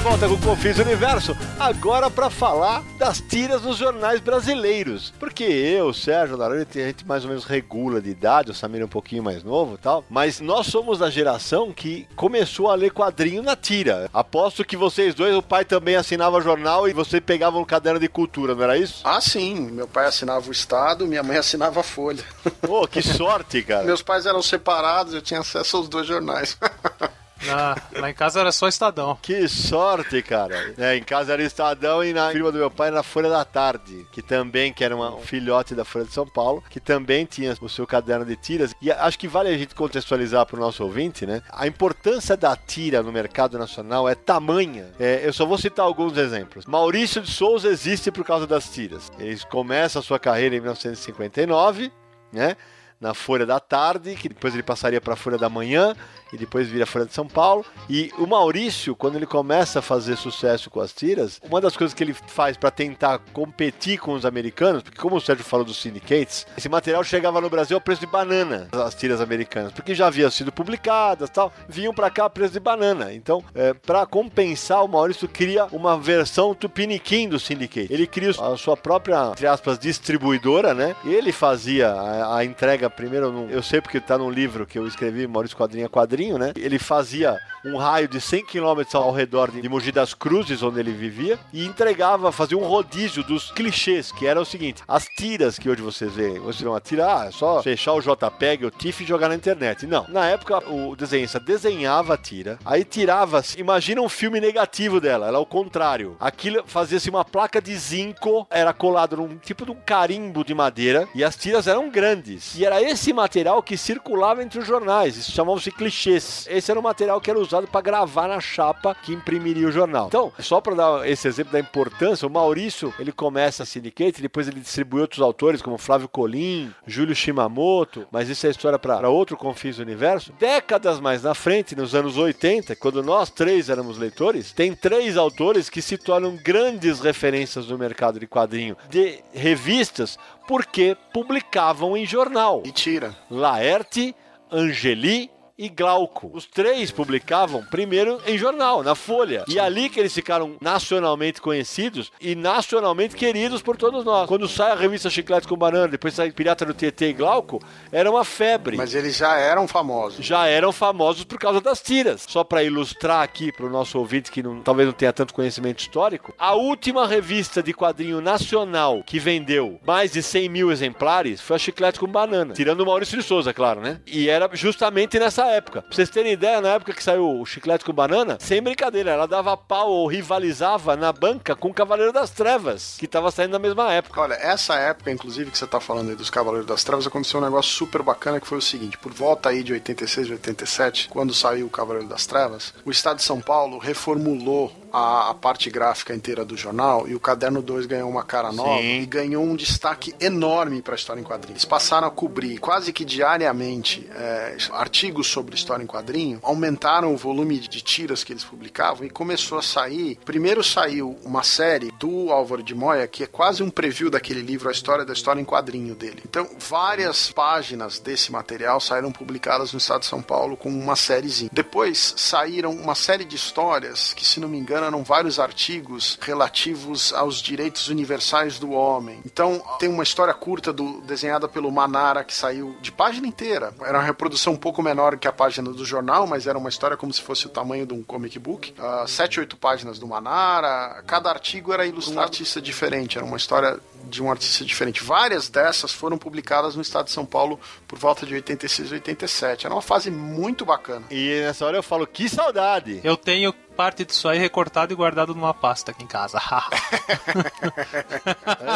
Volta com o Confis Universo, agora para falar das tiras nos jornais brasileiros. Porque eu, Sérgio, Laranja, a gente mais ou menos regula de idade, o Samir é um pouquinho mais novo e tal, mas nós somos da geração que começou a ler quadrinho na tira. Aposto que vocês dois, o pai também assinava jornal e você pegava um caderno de cultura, não era isso? Ah, sim, meu pai assinava o Estado, minha mãe assinava a Folha. Pô, que sorte, cara. Meus pais eram separados, eu tinha acesso aos dois jornais. Lá em casa era só Estadão. Que sorte, cara. É, em casa era Estadão e na firma do meu pai era Folha da Tarde, que também que era um filhote da Folha de São Paulo, que também tinha o seu caderno de tiras. E acho que vale a gente contextualizar para o nosso ouvinte, né? A importância da tira no mercado nacional é tamanha. É, eu só vou citar alguns exemplos. Maurício de Souza existe por causa das tiras. Ele começa a sua carreira em 1959, né? Na Folha da Tarde, que depois ele passaria para a Folha da Manhã e depois vira Folha de São Paulo. E o Maurício, quando ele começa a fazer sucesso com as tiras, uma das coisas que ele faz para tentar competir com os americanos, porque como o Sérgio falou dos syndicates, esse material chegava no Brasil a preço de banana, as tiras americanas, porque já haviam sido publicadas tal, vinham para cá a preço de banana. Então, é, para compensar, o Maurício cria uma versão tupiniquim do syndicate. Ele cria a sua própria, entre aspas, distribuidora, né? Ele fazia a, a entrega primeiro, eu sei porque tá num livro que eu escrevi, Maurício Quadrinho a Quadrinho, né? Ele fazia um raio de 100 km ao redor de Mogi das Cruzes, onde ele vivia, e entregava, fazia um rodízio dos clichês, que era o seguinte: as tiras que hoje vocês veem, você vê uma tira, ah, é só fechar o JPEG, o TIFF e jogar na internet. Não, na época o desenhista desenhava a tira, aí tirava, imagina um filme negativo dela, era o contrário. Aquilo fazia-se uma placa de zinco, era colado num tipo de um carimbo de madeira, e as tiras eram grandes. E era esse material que circulava entre os jornais, isso chamavam-se Esse era o material que era usado para gravar na chapa que imprimiria o jornal. Então, só para dar esse exemplo da importância, o Maurício, ele começa a Syndicate, depois ele distribui outros autores como Flávio Colim, Júlio Shimamoto, mas isso é história para outro Confins do Universo. Décadas mais na frente, nos anos 80, quando nós três éramos leitores, tem três autores que se tornam grandes referências no mercado de quadrinho de revistas porque publicavam em jornal. E tira. Laerte, Angeli e Glauco. Os três publicavam primeiro em jornal, na Folha. E ali que eles ficaram nacionalmente conhecidos e nacionalmente queridos por todos nós. Quando sai a revista Chiclete com Banana, depois sai Pirata do TT e Glauco, era uma febre. Mas eles já eram famosos. Já eram famosos por causa das tiras. Só para ilustrar aqui para o nosso ouvinte que não, talvez não tenha tanto conhecimento histórico, a última revista de quadrinho nacional que vendeu mais de 100 mil exemplares foi a Chiclete com Banana. Tirando o Maurício de Souza, claro, né? E era justamente nessa época. Pra vocês terem ideia, na época que saiu o Chiclete com Banana, sem brincadeira, ela dava pau ou rivalizava na banca com o Cavaleiro das Trevas, que tava saindo na mesma época. Olha, essa época, inclusive, que você tá falando aí dos Cavaleiros das Trevas, aconteceu um negócio super bacana que foi o seguinte: por volta aí de 86, 87, quando saiu o Cavaleiro das Trevas, o Estado de São Paulo reformulou a, a parte gráfica inteira do jornal e o Caderno 2 ganhou uma cara nova Sim. e ganhou um destaque enorme para a história em quadrinhos. Eles passaram a cobrir quase que diariamente é, artigos sobre história em quadrinho, aumentaram o volume de tiras que eles publicavam e começou a sair. Primeiro saiu uma série do Álvaro de Moya, que é quase um preview daquele livro, A História da História em Quadrinho dele. Então, várias páginas desse material saíram publicadas no estado de São Paulo com uma sériezinha. Depois saíram uma série de histórias que, se não me engano, eram vários artigos relativos aos direitos universais do homem. Então, tem uma história curta do, desenhada pelo Manara que saiu de página inteira. Era uma reprodução um pouco menor que a página do jornal, mas era uma história como se fosse o tamanho de um comic book. Uh, sete, oito páginas do Manara. Cada artigo era ilustrado um artista diferente. Era uma história de um artista diferente. Várias dessas foram publicadas no estado de São Paulo por volta de 86 e 87. Era uma fase muito bacana. E nessa hora eu falo, que saudade! Eu tenho parte disso aí recortado e guardado numa pasta aqui em casa.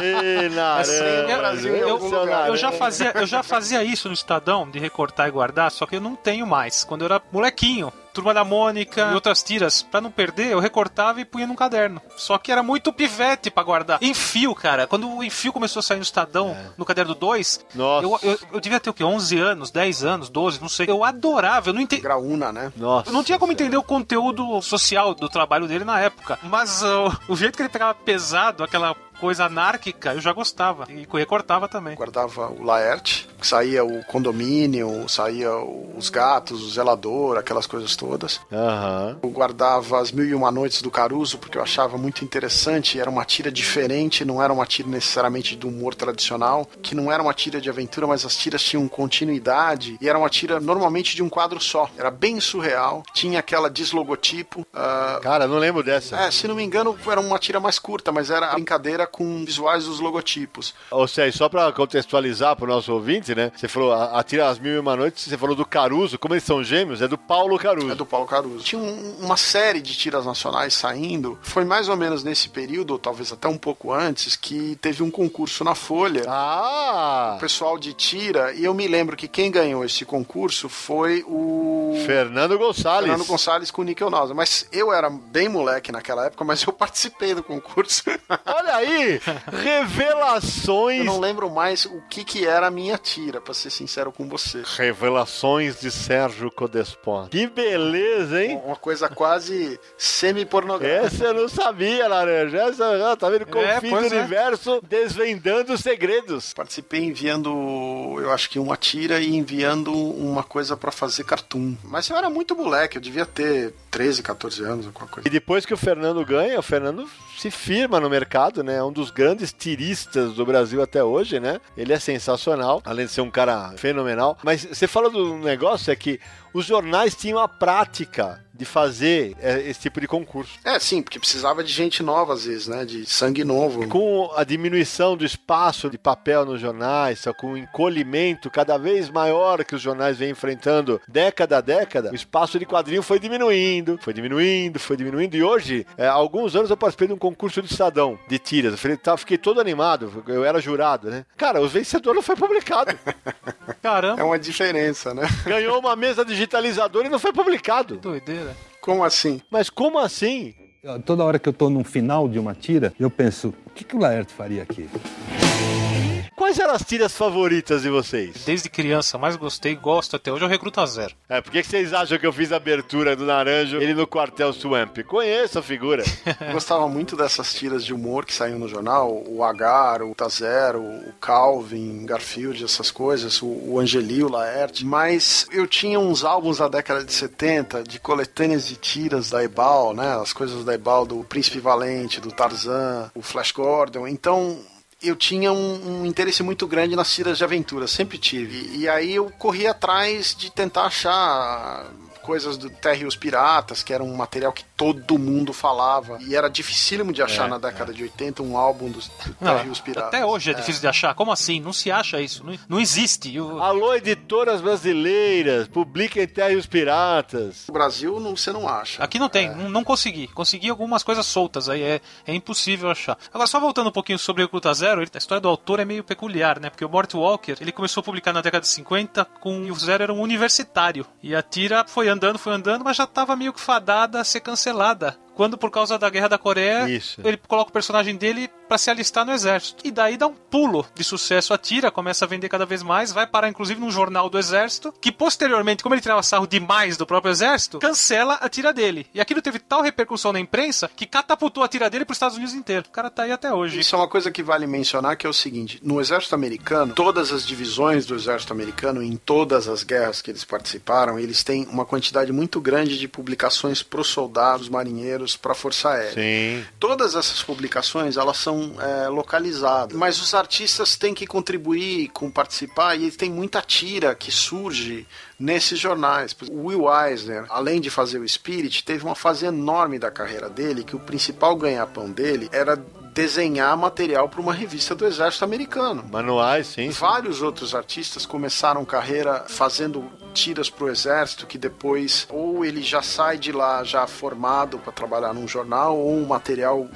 Ei, naranja, Brasil, lugar. eu, já naranja? fazia, eu já fazia isso no Estadão, de recortar e guardar, só que eu não tenho mais. Quando eu era molequinho, Turma da Mônica e outras tiras, pra não perder, eu recortava e punha num caderno. Só que era muito pivete pra guardar. Enfio, cara. Quando o Enfio começou a sair no Estadão, no caderno 2, Nossa. eu, eu, eu devia ter o quê? 11 anos, 10 anos, 12, não sei. Eu adorava, eu não entendi. Graúna, né? Nossa. Eu não tinha como entender o conteúdo social do trabalho dele na época. Mas uh, o jeito que ele pegava pesado, aquela coisa anárquica, eu já gostava. E recortava também. Guardava o Laerte, que saía o condomínio, saía os gatos, o zelador, aquelas coisas todas. Aham. Eu guardava as Mil e Uma Noites do Caruso, porque eu achava muito interessante. Era uma tira diferente, não era uma tira necessariamente do humor tradicional, que não era uma tira de aventura, mas as tiras tinham continuidade. E era uma tira normalmente de um quadro só. Era bem surreal. Tinha aquela deslogotipo. ah, Cara, não lembro dessa. é, se não me engano, era uma tira mais curta, mas era brincadeira com visuais dos logotipos. Ou seja, só pra contextualizar pro nosso ouvinte, né? Você falou, a, a tira As Mil e Uma Noites, você falou do Caruso, como eles são gêmeos, é do Paulo Caruso. É do Paulo Caruso. Tinha um- uma série de tiras nacionais saindo. Foi mais ou menos nesse período, ou talvez até um pouco antes, que teve um concurso na Folha. Ah! O pessoal de tira, e eu me lembro que quem ganhou esse concurso foi o Fernando Gonçalves. Fernando Gonçalves com o Nausa. Mas eu era bem moleque naquela época, mas eu participei do concurso. Olha aí! Revelações. eu não lembro mais o que, que era a minha tira, pra ser sincero com você. Revelações de Sérgio Codespot. Que beleza, hein? Uma coisa quase semi-pornográfica. Essa eu não sabia, Laranja. Essa, ah, tá vendo? Confins pois do é. universo desvendando os segredos. Participei enviando, eu acho que uma tira e enviando uma coisa pra fazer cartoon. Mas eu era muito moleque, eu devia ter 13, 14 anos, alguma coisa. E depois que o Fernando ganha, o Fernando se firma no mercado, né? É um dos grandes tiristas do Brasil até hoje, né? Ele é sensacional, além de ser um cara fenomenal. Mas você falou do negócio é que os jornais tinham a prática de fazer é, esse tipo de concurso. É, sim, porque precisava de gente nova às vezes, né? De sangue novo. Com a diminuição do espaço de papel nos jornais, só com o encolhimento cada vez maior que os jornais vêm enfrentando década a década, o espaço de quadrinho foi diminuindo, foi diminuindo, foi diminuindo. E hoje, é, há alguns anos eu participei de um concurso de Estadão, de tiras. Eu falei, tá, fiquei todo animado, eu era jurado, né? Cara, os vencedores não foi publicado. É Caramba, uma diferença, né? Ganhou uma mesa digitalizadora e não foi publicado. que doideira. Como assim? Mas como assim? Toda hora que eu tô no final de uma tira, eu penso, o que, que o Laerte faria aqui? Quais eram as tiras favoritas de vocês? Desde criança, mais gostei, gosto até hoje, é o Recruta Zero. É, por que vocês acham que eu fiz a abertura do Naranjo ele no quartel Swamp? Conheço a figura. Eu gostava muito dessas tiras de humor que saíam no jornal, o Agar, o Tazero, o Calvin, Garfield, essas coisas, o, o Angeli, o Laerte, mas eu tinha uns álbuns da década de 70 de coletâneas de tiras da Ebal, né, as coisas da Ebal do Príncipe Valente, do Tarzan, o Flash Gordon, então eu tinha um, um, interesse muito grande nas tiras de aventura, sempre tive. E, e aí eu corri atrás de tentar achar coisas do Terra e os Piratas, que era um material que todo mundo falava. E era dificílimo de achar É, na década de 80 um álbum do, do Terra e os Piratas. até hoje é, difícil de achar. Como assim? Não se acha isso. Não, não existe. Eu- Alô, editoras brasileiras, publiquem Terra e os Piratas. No Brasil não, você não acha. Aqui não tem, não, não consegui. Consegui algumas coisas soltas aí, é, é impossível achar. Agora, só voltando um pouquinho sobre o Recruta Zero, a história do autor é meio peculiar, né? Porque o Mort Walker, ele começou a publicar na década de 50 com e o Zero era um universitário. E a tira foi andando, foi andando, mas já estava meio que fadada a ser cancelada. Quando, por causa da Guerra da Coreia, Isso. ele coloca o personagem dele pra se alistar no exército. E daí dá um pulo de sucesso a tira, começa a vender cada vez mais, vai parar inclusive num jornal do exército, que posteriormente, como ele tirava sarro demais do próprio exército, cancela a tira dele. E aquilo teve tal repercussão na imprensa que catapultou a tira dele pros Estados Unidos inteiro. O cara tá aí até hoje. Isso é uma coisa que vale mencionar, que é o seguinte: no exército americano, todas as divisões do exército americano, em todas as guerras que eles participaram, eles têm uma quantidade muito grande de publicações para os soldados, marinheiros, para a Força Aérea. Sim. Todas essas publicações elas são é, localizadas, mas os artistas têm que contribuir com participar e tem muita tira que surge nesses jornais. O Will Eisner, além de fazer o Spirit, teve uma fase enorme da carreira dele que o principal ganha-pão dele era desenhar material para uma revista do Exército Americano. Manuais, sim. sim. Vários outros artistas começaram carreira fazendo tiras pro exército que depois ou ele já sai de lá já formado para trabalhar num jornal ou o material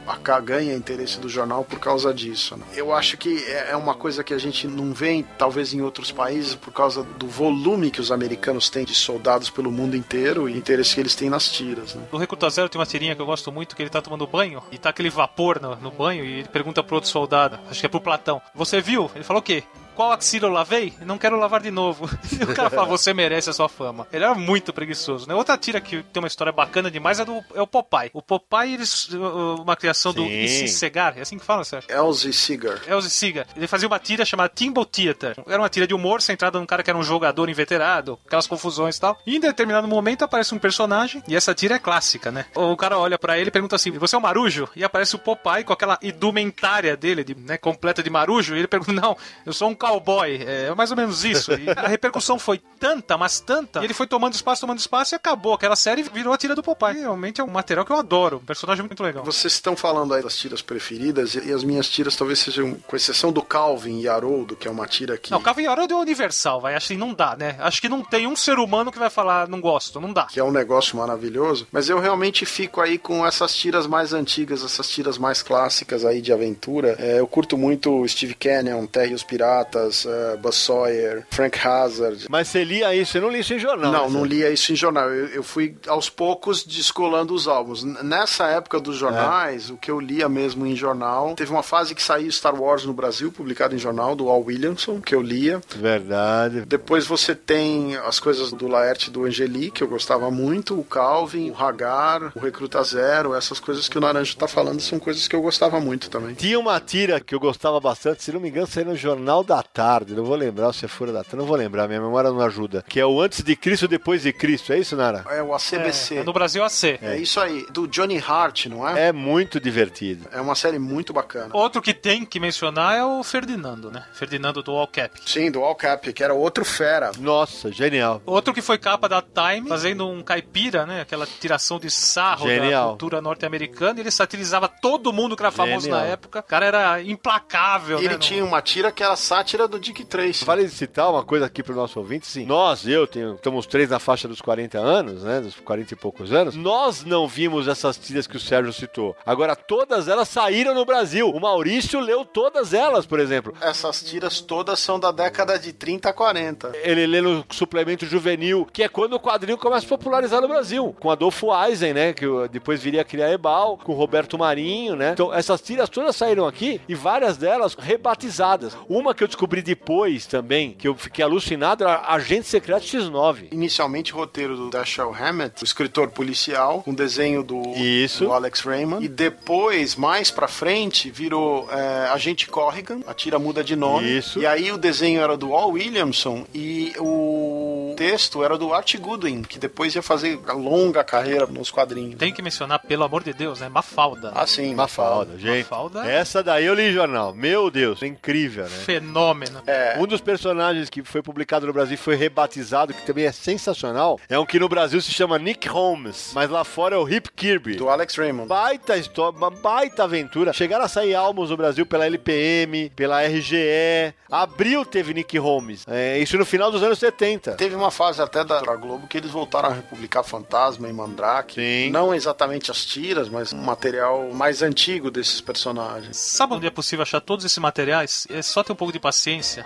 ganha interesse do jornal por causa disso. né? Eu acho que é é uma coisa que a gente não vê talvez em outros países por causa do volume que os americanos têm de soldados pelo mundo inteiro e o interesse que eles têm nas tiras. Né? No Recruta Zero tem uma tirinha que eu gosto muito, que ele tá tomando banho e tá aquele vapor no, no banho e ele pergunta pro outro soldado, acho que é pro Platão, você viu? Ele falou o quê? Qual axila eu lavei? Não quero lavar de novo. E o cara fala, você merece a sua fama. Ele era muito preguiçoso, né? Outra tira que tem uma história bacana demais é, do, é o Popeye. O Popeye, eles, uma criação do Sim. Issy Segar, é assim que fala, Sérgio? Elzie Seeger. Elzie Seeger. Ele fazia uma tira chamada Timbo Theater. Era uma tira de humor centrada num cara que era um jogador inveterado, aquelas confusões e tal. E em determinado momento aparece um personagem, e essa tira é clássica, né? O cara olha pra ele e pergunta assim: Você é um marujo? E aparece o Popeye com aquela indumentária dele, de, né, completa de marujo, e ele pergunta: Não, eu sou um cowboy. É mais ou menos isso. E a repercussão foi tanta, mas tanta, e ele foi tomando espaço, tomando espaço, e acabou. Aquela série virou a tira do Popeye. E, realmente é um material que eu adoro, um personagem muito legal. Vocês estão falando aí das tiras preferidas, e as minhas tiras talvez sejam, com exceção do Calvin e Haroldo, que é uma tira que, Não, Calvin Haroldo é universal, vai. Acho que não dá, né? Acho que não tem um ser humano que vai falar não gosto, não dá. que é um negócio maravilhoso, mas eu realmente fico aí com essas tiras mais antigas, essas tiras mais clássicas aí de aventura. É, eu curto muito Steve Canyon, Terry e os Piratas, é, Buzz Sawyer, Frank Hazard. Mas você lia isso, você não lia isso em jornal. Não, né, não lia isso em jornal. Eu, eu fui aos poucos descolando os álbuns. Nessa época dos jornais, o que eu lia mesmo em jornal, teve uma fase que saiu Star Wars no Brasil, publicado em jornal, do Al Williamson, que eu lia. Verdade. Depois você tem as coisas do Laerte do Angeli, que eu gostava muito, o Calvin, o Hagar, o Recruta Zero, essas coisas que o Naranjo tá falando são coisas que eu gostava muito também. Tinha uma tira que eu gostava bastante, se não me engano, saiu no Jornal da Tarde. Não vou lembrar se é Fura da Tarde, não vou lembrar, minha memória não ajuda. Que é o Antes de Cristo, Depois de Cristo, é isso, Nara? É o ACBC. É, no Brasil AC. É isso aí, do Johnny Hart, não é? É muito divertido. É uma série muito bacana. Outro que tem que mencionar é o Ferdinando, né? Ferdinando do All Cap. Sim, do All Cap, que era outro fera. Nossa, genial. Outro que foi capa da Time, fazendo um caipira, né? Aquela tiração de sarro da Genial. cultura norte-americana. Ele satirizava todo mundo que era famoso Genial. na época. O cara era implacável, Ele né? tinha uma tira que era sátira tira do Dick Tracy. Vale citar uma coisa aqui pro nosso ouvinte, sim. Nós, eu, tenho, estamos três na faixa dos 40 anos, né? Dos 40 e poucos anos. Nós não vimos essas tiras que o Sérgio citou. Agora, todas elas saíram no Brasil. O Maurício leu todas elas, por exemplo. Essas tiras todas são da década de 30 a 40. Ele lê no suplemento juvenil, que é quando o quadrinho começa a popularizar no Brasil. Com Adolfo Eisen, né? Que depois viria a criar Ebal, com Roberto Marinho, né? Então, essas tiras todas saíram aqui e várias delas rebatizadas. Uma que eu descobri depois também, que eu fiquei alucinado, era Agente Secreto X9. Inicialmente roteiro do Dashiell Hammett, o escritor policial, com desenho do, Isso. do Alex Raymond. E depois, mais pra frente, virou é, Agente Corrigan, a tira muda de nome. Isso. E aí o desenho era do Al Williamson e o texto era do Art Goodwin, que depois ia fazer a longa carreira nos quadrinhos. Tem que mencionar, pelo amor de Deus, né? Mafalda. Ah, sim. Mafalda, gente. Mafalda. Essa daí eu li em jornal. Meu Deus, é incrível, né? Fenômeno. É. Um dos personagens que foi publicado no Brasil e foi rebatizado, que também é sensacional, é um que no Brasil se chama Nick Holmes, mas lá fora é o Hip Kirby. Do Alex Raymond. Baita história, uma baita aventura. Chegaram a sair álbuns no Brasil pela LPM, pela RGE. Abril teve Nick Holmes. É, isso no final dos anos 70. Teve uma fase até da da Globo que eles voltaram a republicar Fantasma e Mandrake. Sim. Não exatamente as tiras, mas um material mais antigo desses personagens. Sabe onde é possível achar todos esses materiais? É só ter um pouco de paciência.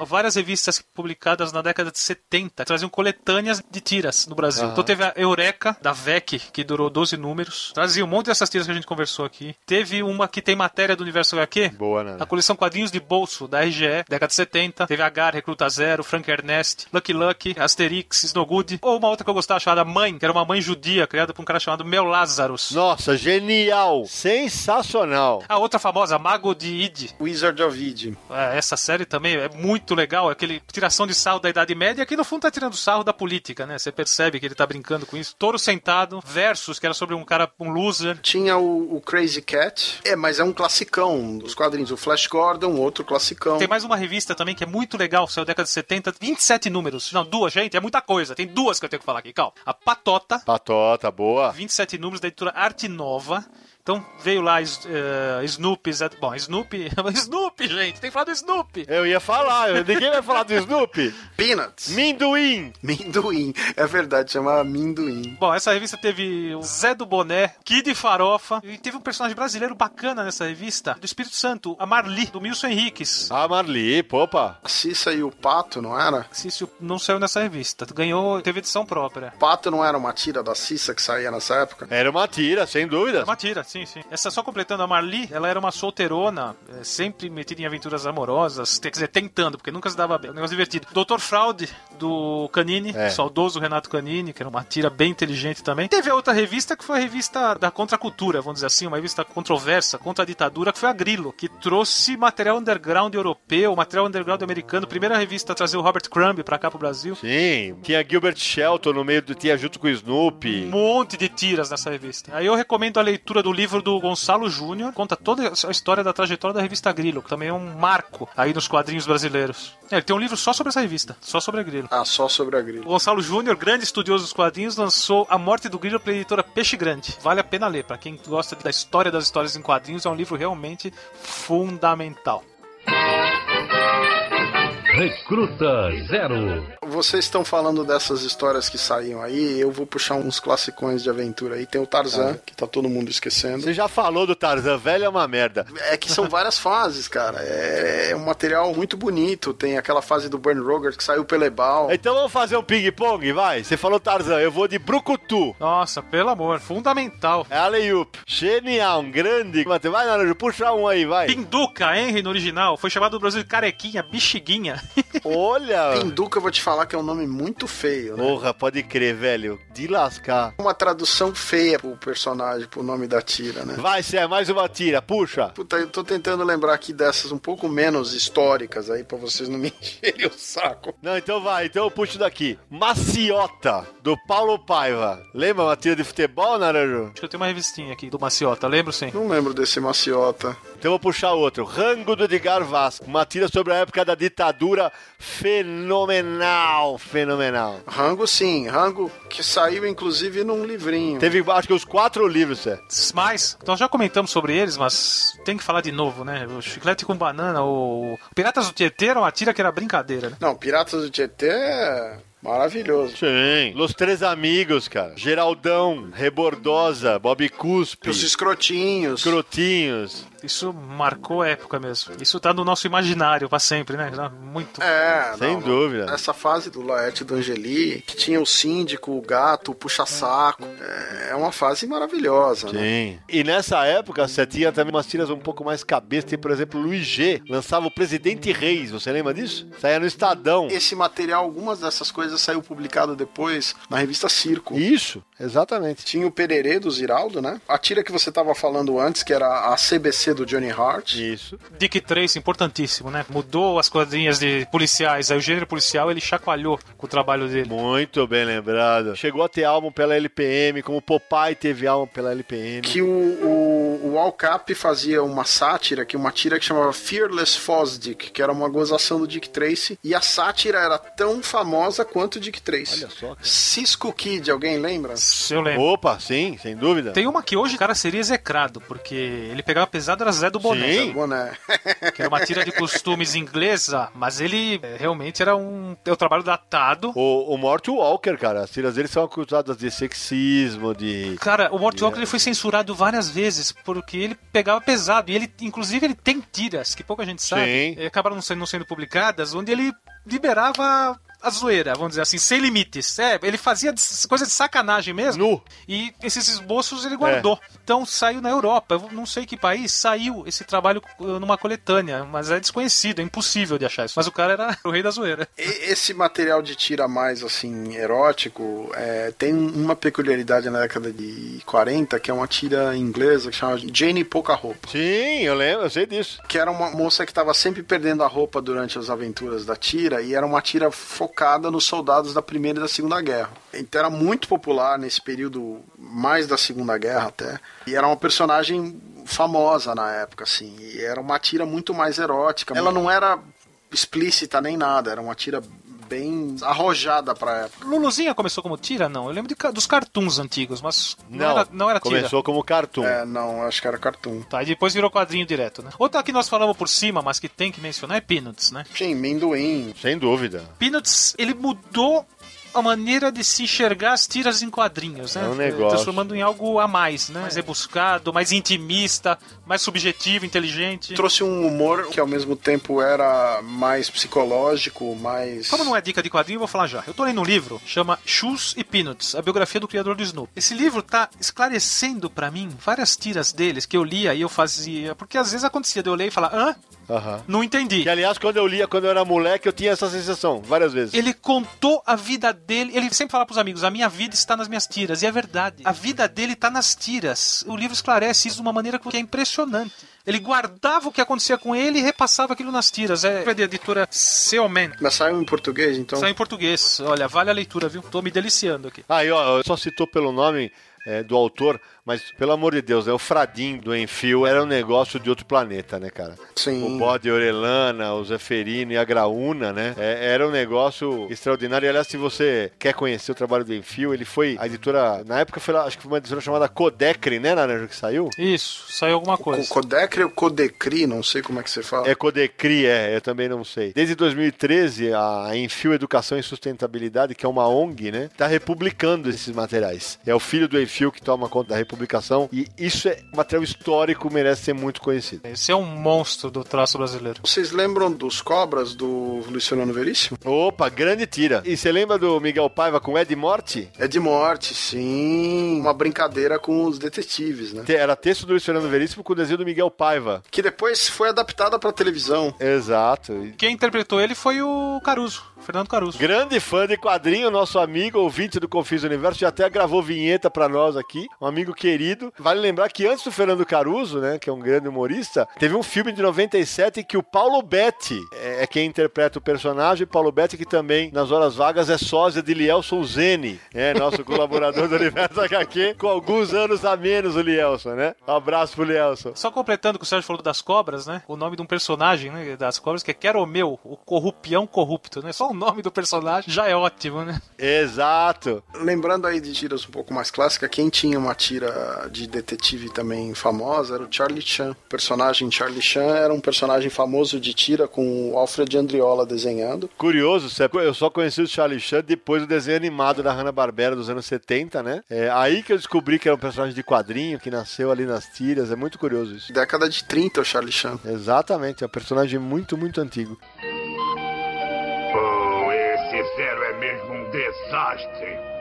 Várias revistas publicadas na década de 70 traziam coletâneas de tiras no Brasil. Então teve a Eureka, da VEC, que durou 12 números. Trazia um monte dessas tiras que a gente conversou aqui. Teve uma que tem matéria do Universo HQ. Boa, né? A coleção Quadrinhos de Bolso, da RGE, década de 70. Teve Agar, Recruta Zero, Frank Ernest, Lucky Lucky, Asterix, Snowgood. Ou uma outra que eu gostava chamada Mãe, que era uma mãe judia, criada por um cara chamado Mel Lazarus. Nossa, genial! Sensacional! A outra famosa, Mago de Id. Wizard of Id. É, essa série também é muito legal, é aquele tiração de sarro da Idade Média, que no fundo tá tirando sarro da política, né? Você percebe que ele tá brincando com isso. Touro Sentado, Versus, que era sobre um cara, um loser. Tinha o, o Crazy Cat. É, mas é um classicão dos quadrinhos. O Flash Gordon, outro classicão. Tem mais uma revista também que é muito legal, saiu década de 70, 27 números. Não, duas, gente, é muita coisa. Tem duas que eu tenho que falar aqui, calma. A Patota, Patota, boa. 27 números da editora Arte Nova. Então veio lá uh, Snoopy, Zé- bom, Snoopy, Snoopy, gente, tem que falar do Snoopy. Eu ia falar, ninguém vai falar do Snoopy. Peanuts. Minduim. Minduim. É verdade, chama Minduim. Bom, essa revista teve o Zé do Boné, Kid Farofa, e teve um personagem brasileiro bacana nessa revista, do Espírito Santo, a Marli, do Milson Henriques. Ah, Marli, popa. A Cissa e o Pato, não era? Cício não saiu nessa revista, ganhou, teve edição própria. O Pato não era uma tira da Cissa que saía nessa época? Era uma tira, sem dúvida. Uma tira, sim, sim. Essa só completando a Marli, ela era uma solteirona, é, sempre metida em aventuras amorosas, quer dizer, tentando, porque nunca se dava bem. Um negócio divertido. Doutor Fraude, do Canini, É. saudoso Renato Canini, que era uma tira bem inteligente também. Teve a outra revista que foi a revista da contracultura, vamos dizer assim, uma revista controversa contra a ditadura, que foi a Grilo, que trouxe material underground europeu, material underground americano. Primeira revista a trazer o Robert Crumb pra cá pro Brasil. Sim, tinha Gilbert Shelton no meio do. Tinha junto com o Snoopy. Um monte de tiras nessa revista. Aí eu recomendo a leitura do livro do Gonçalo Júnior, conta toda a história da trajetória da revista Grilo, que também é um marco aí nos quadrinhos brasileiros. É, ele tem um livro só sobre essa revista, só sobre a Grilo. Ah, só sobre a O grilo. Gonçalo Júnior, grande estudioso dos quadrinhos, lançou A Morte do Grilo pela editora Peixe Grande. Vale a pena ler, pra quem gosta da história das histórias em quadrinhos, é um livro realmente fundamental. Recruta Zero. Vocês estão falando dessas histórias que saíam aí, eu vou puxar uns classicões de aventura aí. Tem o Tarzan, que tá todo mundo esquecendo. Você já falou do Tarzan, velho é uma merda. É que são várias fases, cara. É, é um material muito bonito. Tem aquela fase do Burn Rogers que saiu pelo Ebal. Então vamos fazer um ping-pong, vai? Você falou Tarzan, eu vou de Brucutu. Nossa, pelo amor, fundamental. É Aleyup. Genial, um grande. Vai, Naranjo, puxa um aí, vai. Pinduca, Henry no original, foi chamado no Brasil de Carequinha, Bexiguinha. Olha. Pinduca, eu vou te falar que é um nome muito feio, né? Porra, pode crer, velho. De lascar. Uma tradução feia pro personagem, pro nome da tira, né? Vai, Cé, mais uma tira, puxa. Puta, eu tô tentando lembrar aqui dessas um pouco menos históricas aí, pra vocês não me encherem o saco. Não, então vai, então eu puxo daqui. Maciota, do Paulo Paiva. Lembra uma tira de futebol, Naranjo? Acho que eu tenho uma revistinha aqui do Maciota, lembro sim. Não lembro desse maciota. Então eu vou puxar outro. Rango do Edgar Vasco. Uma tira sobre a época da ditadura fenomenal, fenomenal. Rango, sim. Rango que saiu, inclusive, num livrinho. Teve, acho que os quatro livros, é. Mas, nós já comentamos sobre eles, mas tem que falar de novo, né? O Chiclete com Banana, o Piratas do Tietê era uma tira que era brincadeira, né? Não, Piratas do Tietê é maravilhoso. Sim. Los Três Amigos, cara. Geraldão, Rebordosa, Bob Cuspe, Os escrotinhos. Crotinhos. Isso marcou época mesmo. Isso tá no nosso imaginário pra sempre, né? Muito. É, Sem não, dúvida. Essa fase do Laerte do Angeli, que tinha o síndico, o gato, o puxa-saco, é é uma fase maravilhosa, né? Sim. E nessa época, você tinha também umas tiras um pouco mais cabeça. Tem, por exemplo, Luiz G. lançava o Presidente Reis. Você lembra disso? Saía no Estadão. Esse material, algumas dessas coisas saiu publicado depois na revista Circo. Isso, exatamente. Tinha o Pererê do Ziraldo, né? A tira que você tava falando antes, que era a CBC do Johnny Hart. Isso. Dick Tracy, importantíssimo, né? Mudou as quadrinhas de policiais. Aí o gênero policial ele chacoalhou com o trabalho dele. Muito bem lembrado. Chegou a ter álbum pela LPM, como Popeye teve álbum pela LPM. Que o, o, o Al Cap fazia uma sátira, que uma tira que chamava Fearless Fosdick, que era uma gozação do Dick Tracy. E a sátira era tão famosa quanto o Dick Tracy. Olha só, cara. Cisco Kid, alguém lembra? Eu lembro. Opa, sim, sem dúvida. Tem uma que hoje o cara seria execrado, porque ele pegava pesado, era Zé do Boné. Sim. Boné. Que era uma tira de costumes inglesa, mas ele é, realmente era um, é um trabalho datado. O, o Mort Walker, cara, as tiras dele são acusadas de sexismo, de. Cara, o Mort Walker ele foi censurado várias vezes porque ele pegava pesado. E ele, inclusive, ele tem tiras que pouca gente sabe, Sim. acabaram não sendo, não sendo publicadas, onde ele liberava a zoeira, vamos dizer assim, sem limites. É, ele fazia coisa de sacanagem mesmo. Nu. E esses esboços ele guardou. Então saiu na Europa, eu não sei que país, saiu esse trabalho eh, numa coletânea, mas é desconhecido, é impossível de achar isso. Mas o cara era o rei da zoeira. E- Esse material de tira mais assim erótico é, tem uma peculiaridade na década de 40 que é uma tira inglesa que chama Jane Pouca Roupa. Sim, eu lembro, eu sei disso. Que era uma moça que estava sempre perdendo a roupa durante as aventuras da tira e era uma tira focada nos soldados da Primeira e da Segunda Guerra. Então era muito popular nesse período, mais da Segunda Guerra até. E era uma personagem famosa na época, assim. E era uma tira muito mais erótica. Ela não era explícita nem nada, era uma tira bem arrojada pra época. Luluzinha começou como tira? Não. Eu lembro de dos cartoons antigos, mas não, Não, era, não era tira. começou como cartoon. É, não, acho que era cartoon. Tá, e depois virou quadrinho direto, né? Outra que nós falamos por cima, mas que tem que mencionar é Peanuts, né? Sim, Minduim. Sem dúvida. Peanuts, ele mudou a maneira de se enxergar as tiras em quadrinhos, né? É um negócio. Transformando em algo a mais, né? Mais rebuscado, mais intimista, mais subjetivo, inteligente. Trouxe um humor que ao mesmo tempo era mais psicológico, mais. Como não é dica de quadrinho, eu vou falar já. Eu tô lendo um livro, chama Shoes e Peanuts, a biografia do criador do Snoopy. Esse livro tá esclarecendo pra mim várias tiras deles que eu lia e eu fazia. Porque às vezes acontecia de eu ler e falar, hã? Aham. Não entendi. Que aliás, quando eu lia, quando eu era moleque, eu tinha essa sensação, várias vezes. Ele contou a vida dele. Ele sempre fala pros amigos: a minha vida está nas minhas tiras. E é verdade. A vida dele está nas tiras. O livro esclarece isso de uma maneira que é impressionante. Ele guardava o que acontecia com ele e repassava aquilo nas tiras. É da editora Seoman. Mas saiu em português, então. Saiu em português. Olha, vale a leitura, viu? Tô me deliciando aqui. Aí, ó, só citou pelo nome é, do autor, mas pelo amor de Deus, né? O Fradim do Enfio era um negócio de outro planeta, né, cara? Sim. O Bode Orelana, o Zeferino e a Graúna, né? É, era um negócio extraordinário. E, aliás, se você quer conhecer o trabalho do Enfio, ele foi. A editora. Na época, foi, lá, acho que foi uma editora chamada Codecre, né, Naranjo, que saiu? Isso, saiu alguma O coisa. Codecre ou Codecri, não sei como é que você fala. É Codecri, é, eu também não sei. Desde 2013, a Enfio Educação e Sustentabilidade, que é uma ONG, né, tá republicando esses materiais. É o filho do Enfio que toma conta da republicação e isso é material histórico, merece ser muito conhecido. Esse é um monstro do traço brasileiro. Vocês lembram dos Cobras do Luciano Veríssimo? Opa, grande tira. E você lembra do Miguel Paiva com Ed Morte? É de morte, sim. Uma brincadeira com os detetives, né? Era texto do Luciano Veríssimo com o desenho do Miguel Paiva. Que depois foi adaptada pra televisão. Exato. Quem interpretou ele foi o Caruso, Fernando Caruso. Grande fã de quadrinho, nosso amigo, ouvinte do Confis Universo, já até gravou vinheta pra nós aqui, um amigo querido. Vale lembrar que antes do Fernando Caruso, né, que é um grande humorista, teve um filme de 97 que o Paulo Betti é, é quem interpreta o personagem. Paulo Betti, que também, nas horas vagas, é sósia de Lielson Zene, é nosso colaborador do Universo HQ, com alguns anos a menos o Lielson, né? Um abraço pro Lielson. Só completando o que o Sérgio falou das cobras, né? O nome de um personagem né, das cobras que é Queromeu, o corrupião corrupto, né? Só o nome do personagem já é ótimo, né? Exato. Lembrando aí de tiras um pouco mais clássicas, quem tinha uma tira de detetive também famosa era o Charlie Chan. O personagem Charlie Chan era um personagem famoso de tira com o Alfred Andriola desenhando. Curioso, Sé, eu só conheci o Charlie Chan depois do desenho animado da Hanna-Barbera dos anos 70, né? É aí que eu descobri que era um personagem de quadrinho, que nasceu ali nas tiras. É muito curioso isso. Década de 30 o Charlie Chan. Exatamente, é um personagem muito, muito antigo. Zero é mesmo um desastre.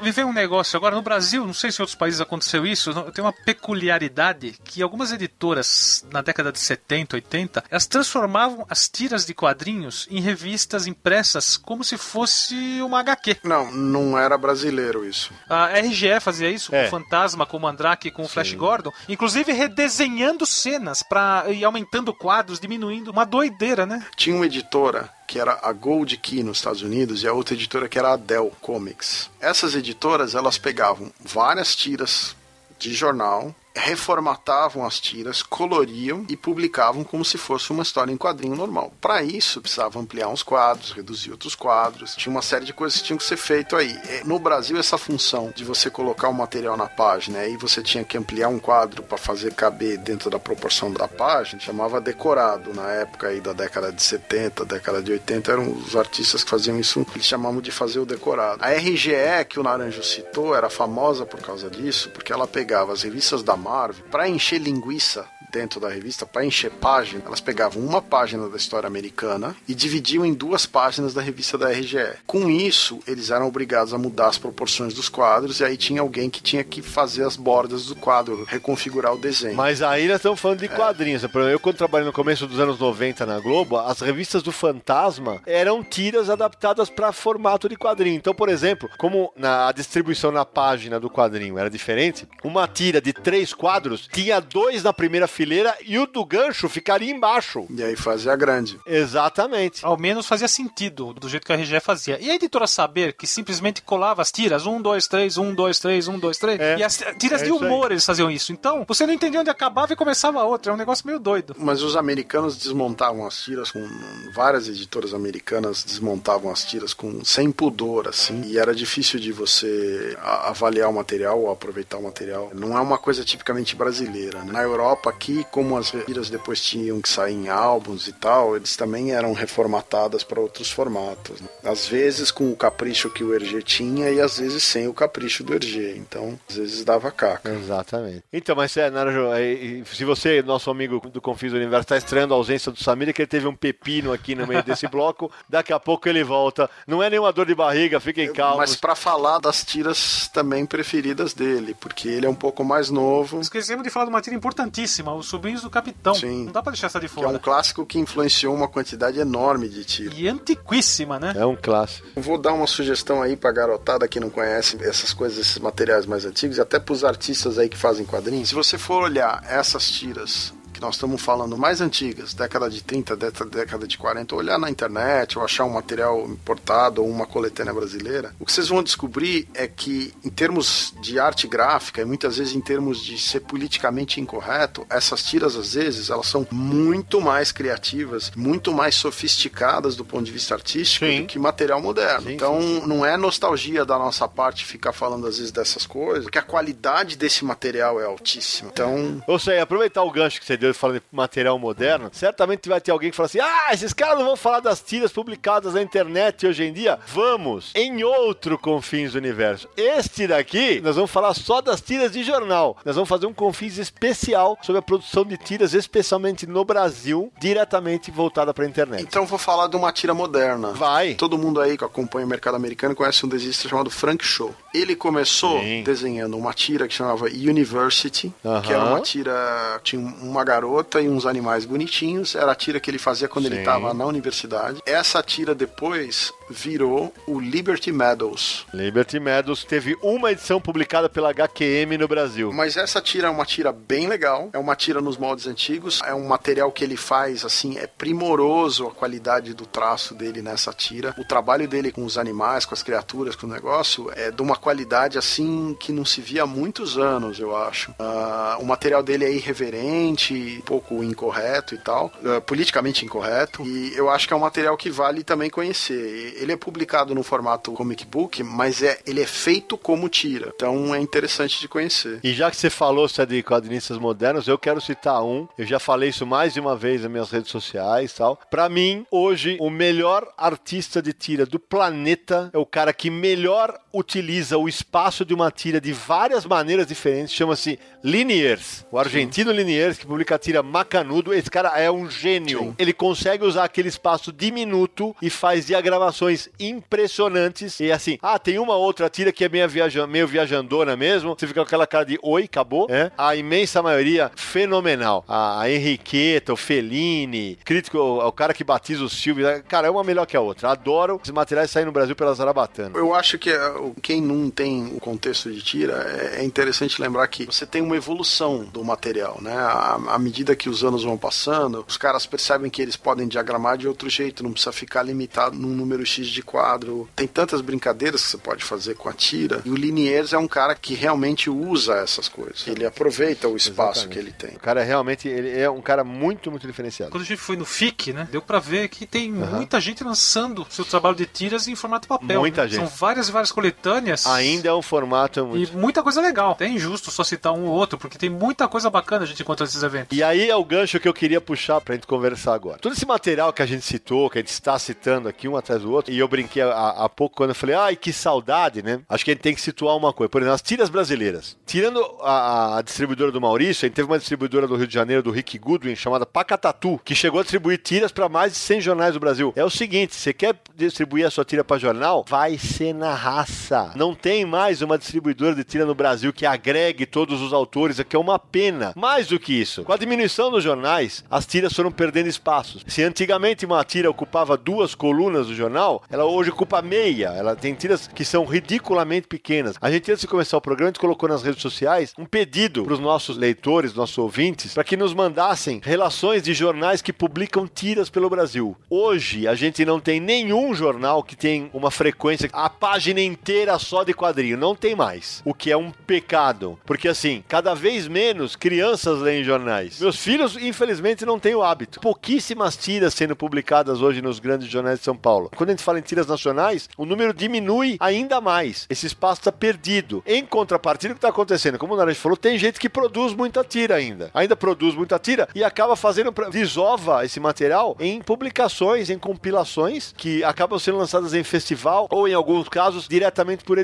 Viver um negócio agora no Brasil, não sei se em outros países aconteceu isso, tem uma peculiaridade que algumas editoras na década de 70, 80, elas transformavam as tiras de quadrinhos em revistas impressas como se fosse uma HQ. Não, não era brasileiro isso. A RGE fazia isso É. com o Fantasma, com o Mandrake, com o Flash Gordon, inclusive redesenhando cenas para e aumentando quadros, diminuindo, uma doideira, né? Tinha uma editora que era a Gold Key nos Estados Unidos e a outra editora que era a Dell Comics. Essas editoras, elas pegavam várias tiras de jornal, reformatavam as tiras, coloriam e publicavam como se fosse uma história em quadrinho normal. Para isso, precisava ampliar uns quadros, reduzir outros quadros. Tinha uma série de coisas que tinham que ser feito aí. É, No Brasil, essa função de você colocar o material na página e você tinha que ampliar um quadro para fazer caber dentro da proporção da página, chamava decorado. Na época aí da década de 70, década de 80, eram os artistas que faziam isso, eles chamavam de fazer o decorado. A RGE, que o Naranjo citou, era famosa por causa disso, porque ela pegava as revistas da Marvel para encher linguiça dentro da revista, para encher página, elas pegavam uma página da história americana e dividiam em duas páginas da revista da RGE. Com isso, eles eram obrigados a mudar as proporções dos quadros e aí tinha alguém que tinha que fazer as bordas do quadro, reconfigurar o desenho. Mas aí nós estamos falando de quadrinhos. Por exemplo, Eu, quando trabalhei no começo dos anos 90 na Globo, as revistas do Fantasma eram tiras adaptadas para formato de quadrinho. Então, por exemplo, como na a distribuição na página do quadrinho era diferente, uma tira de três quadros tinha dois na primeira fileira e o do gancho ficaria embaixo. E aí fazia grande. Exatamente. Ao menos fazia sentido, do jeito que a RGE fazia. E a editora Saber, que simplesmente colava as tiras, um, dois, três, um, dois, três, um, dois, três. É, e as tiras é de humor eles faziam isso. Então, você não entendia onde acabava e começava a outra. É um negócio meio doido. Mas os americanos desmontavam as tiras com várias editoras americanas desmontavam as tiras com sem pudor assim, e era difícil de você avaliar o material ou aproveitar o material. Não é uma coisa tipicamente brasileira, né? Na Europa aqui, como as tiras depois tinham que sair em álbuns e tal, eles também eram reformatadas para outros formatos. né? Às vezes com o capricho que o Hergé tinha e às vezes sem o capricho do Hergé. Então, às vezes dava caca. Exatamente. Então, mas é, Naranjo, é, e se você, nosso amigo do Confis Universo, está estranhando a ausência do Samir, é que ele teve um pepino aqui no meio desse bloco, daqui a pouco ele volta. Não é nenhuma dor de barriga, fiquem calmos. Mas para falar das tiras também preferidas dele, porque ele é um pouco mais novo, Esquecemos de falar de uma tira importantíssima, Os Sobrinhos do Capitão. Sim. Não dá pra deixar essa de que é um fora. clássico que influenciou uma quantidade enorme de tiros. E antiquíssima, né? É um clássico. Vou dar uma sugestão aí pra garotada que não conhece essas coisas, esses materiais mais antigos, e até pros artistas aí que fazem quadrinhos. Se você for olhar essas tiras que nós estamos falando mais antigas, década de 30, década, de 40, ou olhar na internet, ou achar um material importado, ou uma coletânea brasileira, o que vocês vão descobrir é que, em termos de arte gráfica, e muitas vezes em termos de ser politicamente incorreto, essas tiras, às vezes, elas são muito mais criativas, muito mais sofisticadas do ponto de vista artístico Sim. do que material moderno. Sim, então, não é nostalgia da nossa parte ficar falando, às vezes, dessas coisas, porque a qualidade desse material é altíssima. Então, Ou seja, aproveitar o gancho que você deu falando de material moderno, certamente vai ter alguém que fala assim: ah, esses caras não vão falar das tiras publicadas na internet hoje em dia. Vamos, em outro Confins do Universo. Este daqui, nós vamos falar só das tiras de jornal. Nós vamos fazer um Confins especial sobre a produção de tiras, especialmente no Brasil, diretamente voltada para a internet. então vou falar de uma tira moderna. Vai. Todo mundo aí que acompanha o mercado americano conhece um desenhista chamado Frank Show. Ele começou Sim. desenhando uma tira que chamava University, que era uma tira tinha uma garota e uns animais bonitinhos. Era a tira que ele fazia quando ele Sim. estava na universidade. Essa tira depois virou o Liberty Medals. Liberty Meadows teve uma edição publicada pela HQM no Brasil. Mas essa tira é uma tira bem legal, é uma tira nos moldes antigos, é um material que ele faz assim, é primoroso a qualidade do traço dele nessa tira. O trabalho dele com os animais, com as criaturas, com o negócio, é de uma qualidade assim que não se via há muitos anos, eu acho. Ah, o material dele é irreverente, um pouco incorreto e tal, ah, politicamente incorreto, e eu acho que é um material que vale também conhecer. Ele é publicado no formato comic book, mas é, ele é feito como tira, então é interessante de conhecer. E já que você falou é de quadrinistas modernos, eu quero citar um. Eu já falei isso mais de uma vez nas minhas redes sociais, e tal. Para mim, hoje o melhor artista de tira do planeta é o cara que melhor utiliza o espaço de uma tira de várias maneiras diferentes. Chama-se Liniers, o argentino Liniers que publica a tira Macanudo. Esse cara é um gênio. Sim. Ele consegue usar aquele espaço diminuto e faz diagramações impressionantes. E assim, ah, tem uma outra tira que é meio, viaja meio viajandona mesmo. Você fica com aquela cara de oi, acabou. É? A imensa maioria, fenomenal. A, Henriqueta, o Fellini, crítico, o, o cara que batiza o Silvio. Cara, é uma melhor que a outra. Adoro. Esses materiais saem no Brasil pela Zarabatana. Eu acho que é, quem não tem o contexto de tira, é, é interessante lembrar que você tem uma evolução do material, né? À, medida que os anos vão passando, os caras percebem que eles podem diagramar de outro jeito, não precisa ficar limitado num número X de quadro. Tem tantas brincadeiras que você pode fazer com a tira. E o Liniers é um cara que realmente usa essas coisas. Ele aproveita o espaço Exatamente. que ele tem. O cara é realmente, ele é um cara muito, muito diferenciado. Quando a gente foi no FIC, né? Deu pra ver que tem muita gente lançando seu trabalho de tiras em formato papel. Muita né? gente. São várias e várias coletâneas. Ainda é um formato E muito... muita coisa legal. É injusto só citar um ou outro, porque tem muita coisa bacana a gente encontra nesses eventos. E aí é o gancho que eu queria puxar pra gente conversar agora. Todo esse material que a gente citou, que a gente está citando aqui um atrás do outro, e eu brinquei há, há pouco quando eu falei, ai, que saudade, né? Acho que a gente tem que situar uma coisa. Por exemplo, as tiras brasileiras. Tirando a, a distribuidora do Maurício, a gente teve uma distribuidora do Rio de Janeiro, do Rick Goodwin, chamada Pacatatu, que chegou a distribuir tiras para mais de 100 jornais do Brasil. É o seguinte, você quer distribuir a sua tira para jornal? Vai ser na raça. Não tem mais uma distribuidora de tira no Brasil que agregue todos os autores, é que é uma pena. Mais do que isso, com a diminuição dos jornais, as tiras foram perdendo espaços. Se antigamente uma tira ocupava duas colunas do jornal, ela hoje ocupa meia. Ela tem tiras que são ridiculamente pequenas. A gente, antes de começar o programa, a gente colocou nas redes sociais um pedido para os nossos leitores, nossos ouvintes, para que nos mandassem relações de jornais que publicam tiras pelo Brasil. Hoje, a gente não tem nenhum jornal que tem uma frequência, a página inteira só de quadrinho. Não tem mais. O que é um pecado. Porque, assim, cada vez menos crianças leem jornais. Meus filhos, infelizmente, não têm o hábito. Pouquíssimas tiras sendo publicadas hoje nos grandes jornais de São Paulo. Quando a gente fala em tiras nacionais, o número diminui ainda mais. Esse espaço está perdido. Em contrapartida, o que está acontecendo? Como o Naranjo falou, tem gente que produz muita tira ainda. Ainda produz muita tira e acaba fazendo, desova esse material em publicações, em compilações que acabam sendo lançadas em festival ou, em alguns casos, diretamente por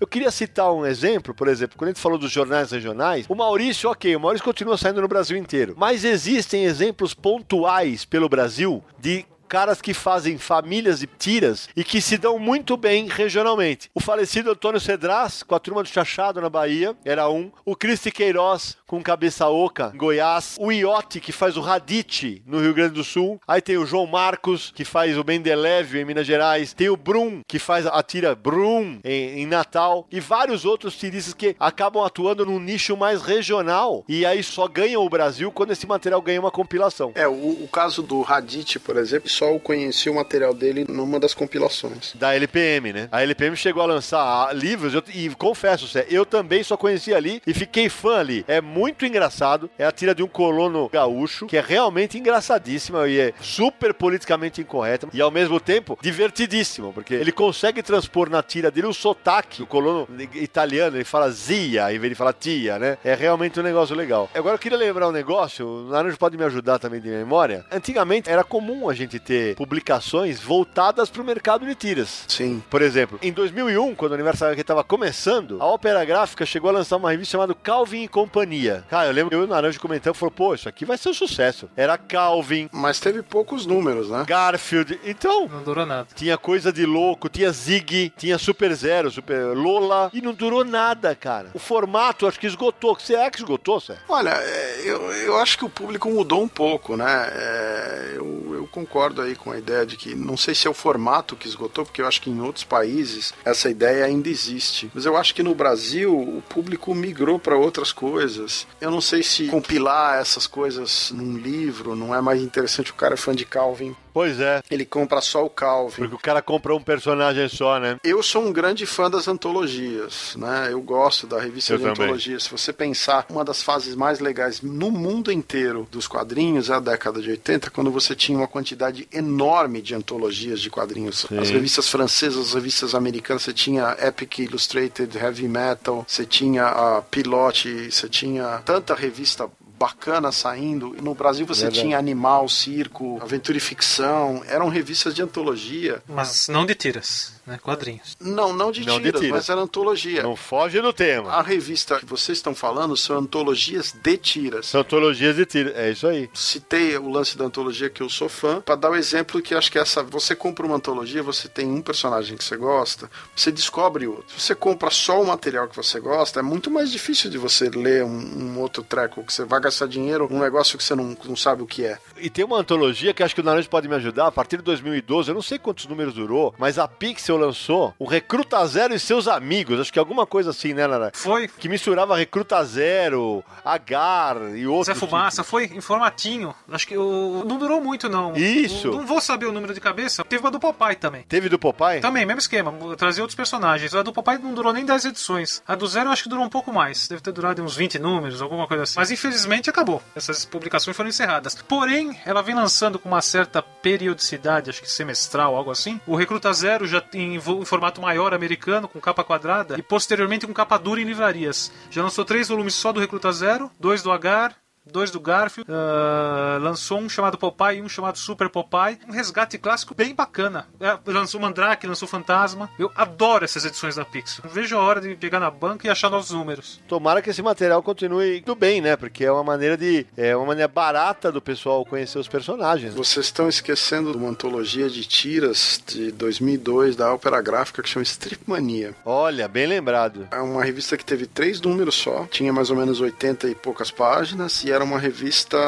Eu queria citar um exemplo, por exemplo, quando a gente falou dos jornais regionais, o Maurício, ok, o Maurício continua saindo no Brasil inteiro, mas existem exemplos pontuais pelo Brasil de caras que fazem famílias de tiras e que se dão muito bem regionalmente. O falecido Antônio Cedras, com a turma do Chachado na Bahia, era um. O Cristi Queiroz, com Cabeça Oca, em Goiás. O Iote, que faz o Radite, no Rio Grande do Sul. Aí tem o João Marcos, que faz o Mendelevio, em Minas Gerais. Tem o Brum, que faz a tira Brum, em, em Natal. E vários outros tiristas que acabam atuando num nicho mais regional. E aí só ganham o Brasil quando esse material ganha uma compilação. É, o, o caso do Radit, por exemplo, só eu conheci o material dele numa das compilações. da LPM, né? A LPM chegou a lançar ah, livros eu- e confesso, Zé, eu também só conheci ali e fiquei fã ali. É muito engraçado. É a tira de um colono gaúcho que é realmente engraçadíssima e é super politicamente incorreta e ao mesmo tempo divertidíssimo, porque ele consegue transpor na tira dele o sotaque. O colono italiano, ele fala zia em vez de falar tia, né? É realmente um negócio legal. Agora eu queria lembrar um negócio, o Naranjo pode me ajudar também de memória. Antigamente era comum a gente ter ter publicações voltadas para o mercado de tiras. Sim. Por exemplo, em 2001, quando o Universal HQ estava começando, a Opera Gráfica chegou a lançar uma revista chamada Calvin e Companhia. Cara, eu lembro que eu e o Naranjo comentando, falou, pô, isso aqui vai ser um sucesso. Era Calvin, Mas teve poucos números, né? Garfield, então... Não durou nada. Tinha coisa de louco, tinha Zig, tinha Super Zero, Super Lola, e não durou nada, cara. O formato acho que esgotou. Você é que esgotou, Sérgio? Olha, é, eu, eu acho que o público mudou um pouco, né? É, eu, eu concordo aí com a ideia de que não sei se é o formato que esgotou, porque eu acho que em outros países essa ideia ainda existe. Mas eu acho que no Brasil o público migrou para outras coisas. Eu não sei se compilar essas coisas num livro não é mais interessante. O cara é fã de Calvin, Pois é. ele compra só o Calvin. Porque o cara comprou um personagem só, né? Eu sou um grande fã das antologias, né? Eu gosto da revista Eu de também. antologias. Se você pensar, uma das fases mais legais no mundo inteiro dos quadrinhos é a década de 80, quando você tinha uma quantidade enorme de antologias de quadrinhos. As revistas francesas, as revistas americanas, você tinha Epic Illustrated, Heavy Metal, você tinha a Pilote, você tinha tanta revista bacana saindo. No Brasil você Verdade. tinha Animal, Circo, Aventura e Ficção. Eram revistas de antologia. Mas não de tiras, né? Quadrinhos. Não, não de Não de tiras, tiras. mas era antologia. Não foge do tema. A revista que vocês estão falando são antologias de tiras. São antologias de tiro. É isso aí. Citei o lance da antologia que eu sou fã, para dar o exemplo que acho que essa. Você compra uma antologia, você tem um personagem que você gosta, você descobre outro. Se você compra só o material que você gosta, é muito mais difícil de você ler um, um outro treco, que você vai gastar dinheiro num negócio que você não, não sabe o que é. E tem uma antologia que acho que o Naranjo pode me ajudar. A partir de 2012, eu não sei quantos números durou, mas a Pixel lançou o Recruta Zero e seus amigos. Acho que alguma coisa assim, né, Naranjo? Foi. Que misturava Recruta Zero, Agar e outros. Zé Fumaça, foi em formatinho. Acho que o... não durou muito, não. Isso. Não, não vou saber o número de cabeça. Teve uma do Popeye também. Teve do Popeye? Também, mesmo esquema, trazer outros personagens. A do Popeye não durou nem 10 edições. A do Zero eu acho que durou um pouco mais. Deve ter durado uns 20 números, alguma coisa assim. Mas infelizmente acabou. Essas publicações foram encerradas. Porém, ela vem lançando com uma certa periodicidade, acho que semestral, algo assim. O Recruta Zero já em, em formato maior americano, com capa quadrada, e posteriormente com capa dura em livrarias. Já lançou três volumes só do Recruta Zero, dois do Agar, dois do Garfield, ah, lançou um chamado Popeye e um chamado Super Popeye. Um resgate clássico bem bacana. É, lançou Mandrake, lançou Fantasma. Eu adoro essas edições da Pixel. Não vejo a hora de pegar na banca e achar novos números. Tomara que esse material continue indo bem, né? Porque é uma maneira de. É uma maneira barata do pessoal conhecer os personagens. Vocês estão esquecendo de uma antologia de tiras de 2002 da Ópera Gráfica que chama Strip Mania. Olha, bem lembrado. É uma revista que teve três números só, tinha mais ou menos 80 e poucas páginas, e era uma revista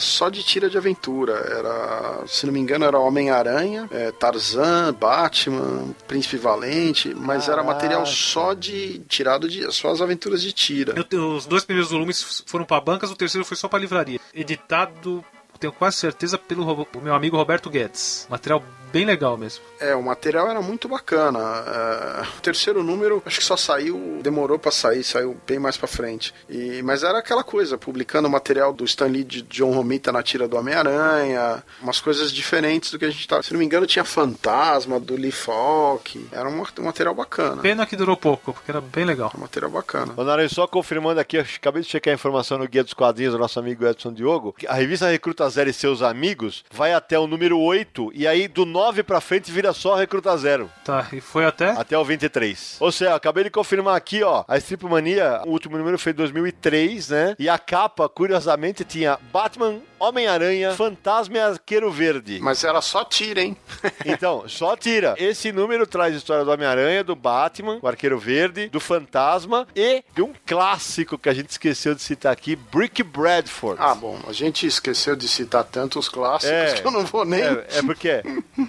só de tira de aventura. Era, se não me engano, era Homem-Aranha, é, Tarzan, Batman, Príncipe Valente, mas era material só de. tirado de. só as aventuras de tira. Eu- os dois primeiros volumes foram para bancas, o terceiro foi só para livraria. Editado, tenho quase certeza, pelo meu amigo Roberto Guedes. Material bem legal mesmo. É, o material era muito bacana. É, o terceiro número, acho que só saiu, demorou pra sair, saiu bem mais pra frente. E, mas era aquela coisa, publicando o material do Stan Lee de John Romita na tira do Homem-Aranha, umas coisas diferentes do que a gente tava. Se não me engano, tinha Fantasma, do Lee Falk. Era um, um material bacana. Pena que durou pouco, porque era bem legal. Um material bacana. Naranjo, só confirmando aqui, acabei de checar a informação no Guia dos Quadrinhos do nosso amigo Edson Diogo, que a revista Recruta Zero e seus amigos vai até o número 8, e aí do 9 pra frente vira só Recruta Zero, Tá, e foi até. até o 23. Ou seja, acabei de confirmar aqui, ó, a Strip Mania, o último número foi em 2003, né? E a capa, curiosamente, tinha Batman, Homem-Aranha, Fantasma e Arqueiro Verde. Mas era só tira, hein? Então, só tira. Esse número traz a história do Homem-Aranha, do Batman, o Arqueiro Verde, do Fantasma e de um clássico que a gente esqueceu de citar aqui, Brick Bradford. Ah, bom, a gente esqueceu de citar tantos clássicos É. que eu não vou nem. É, é porque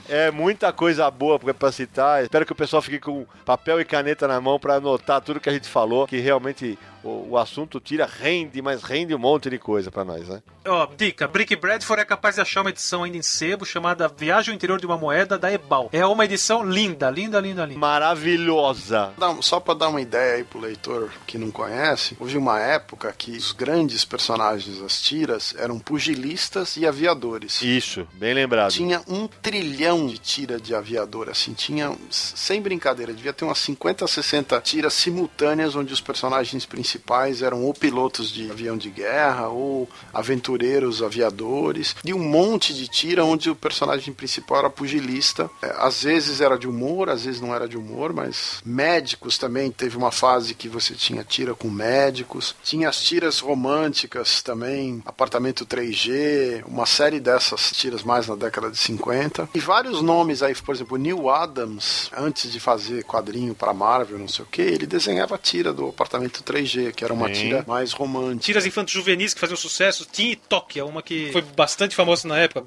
é muita coisa boa pra- pra citar. Espero que o pessoal fique com papel e caneta na mão pra anotar tudo que a gente falou, que realmente o, o assunto tira, rende, mas rende um monte de coisa pra nós, né? Ó, dica: Brick Bradford é capaz de achar uma edição ainda em sebo chamada Viagem ao Interior de uma Moeda da Ebal. É uma edição linda, linda, linda, linda. Maravilhosa. Só para dar uma ideia aí pro leitor que não conhece, houve uma época que os grandes personagens das tiras eram pugilistas e aviadores. Isso, bem lembrado. Tinha um trilhão de tira de aviador, assim, tinha, sem brincadeira, devia ter umas 50, 60 tiras simultâneas onde os personagens principais principais eram ou pilotos de avião de guerra ou aventureiros aviadores, e um monte de tira onde o personagem principal era pugilista. É, às vezes era de humor, às vezes não era de humor, mas médicos também. Teve uma fase que você tinha tira com médicos, tinha as tiras românticas também, apartamento 3G, uma série dessas tiras mais na década de 50. E vários nomes aí, por exemplo, Neil Adams, antes de fazer quadrinho para Marvel, não sei o que, ele desenhava a tira do apartamento 3G, que era uma Sim. tira mais romântica. Tiras infantos juvenis que faziam sucesso. Tim e Toque é uma que foi bastante famosa na época.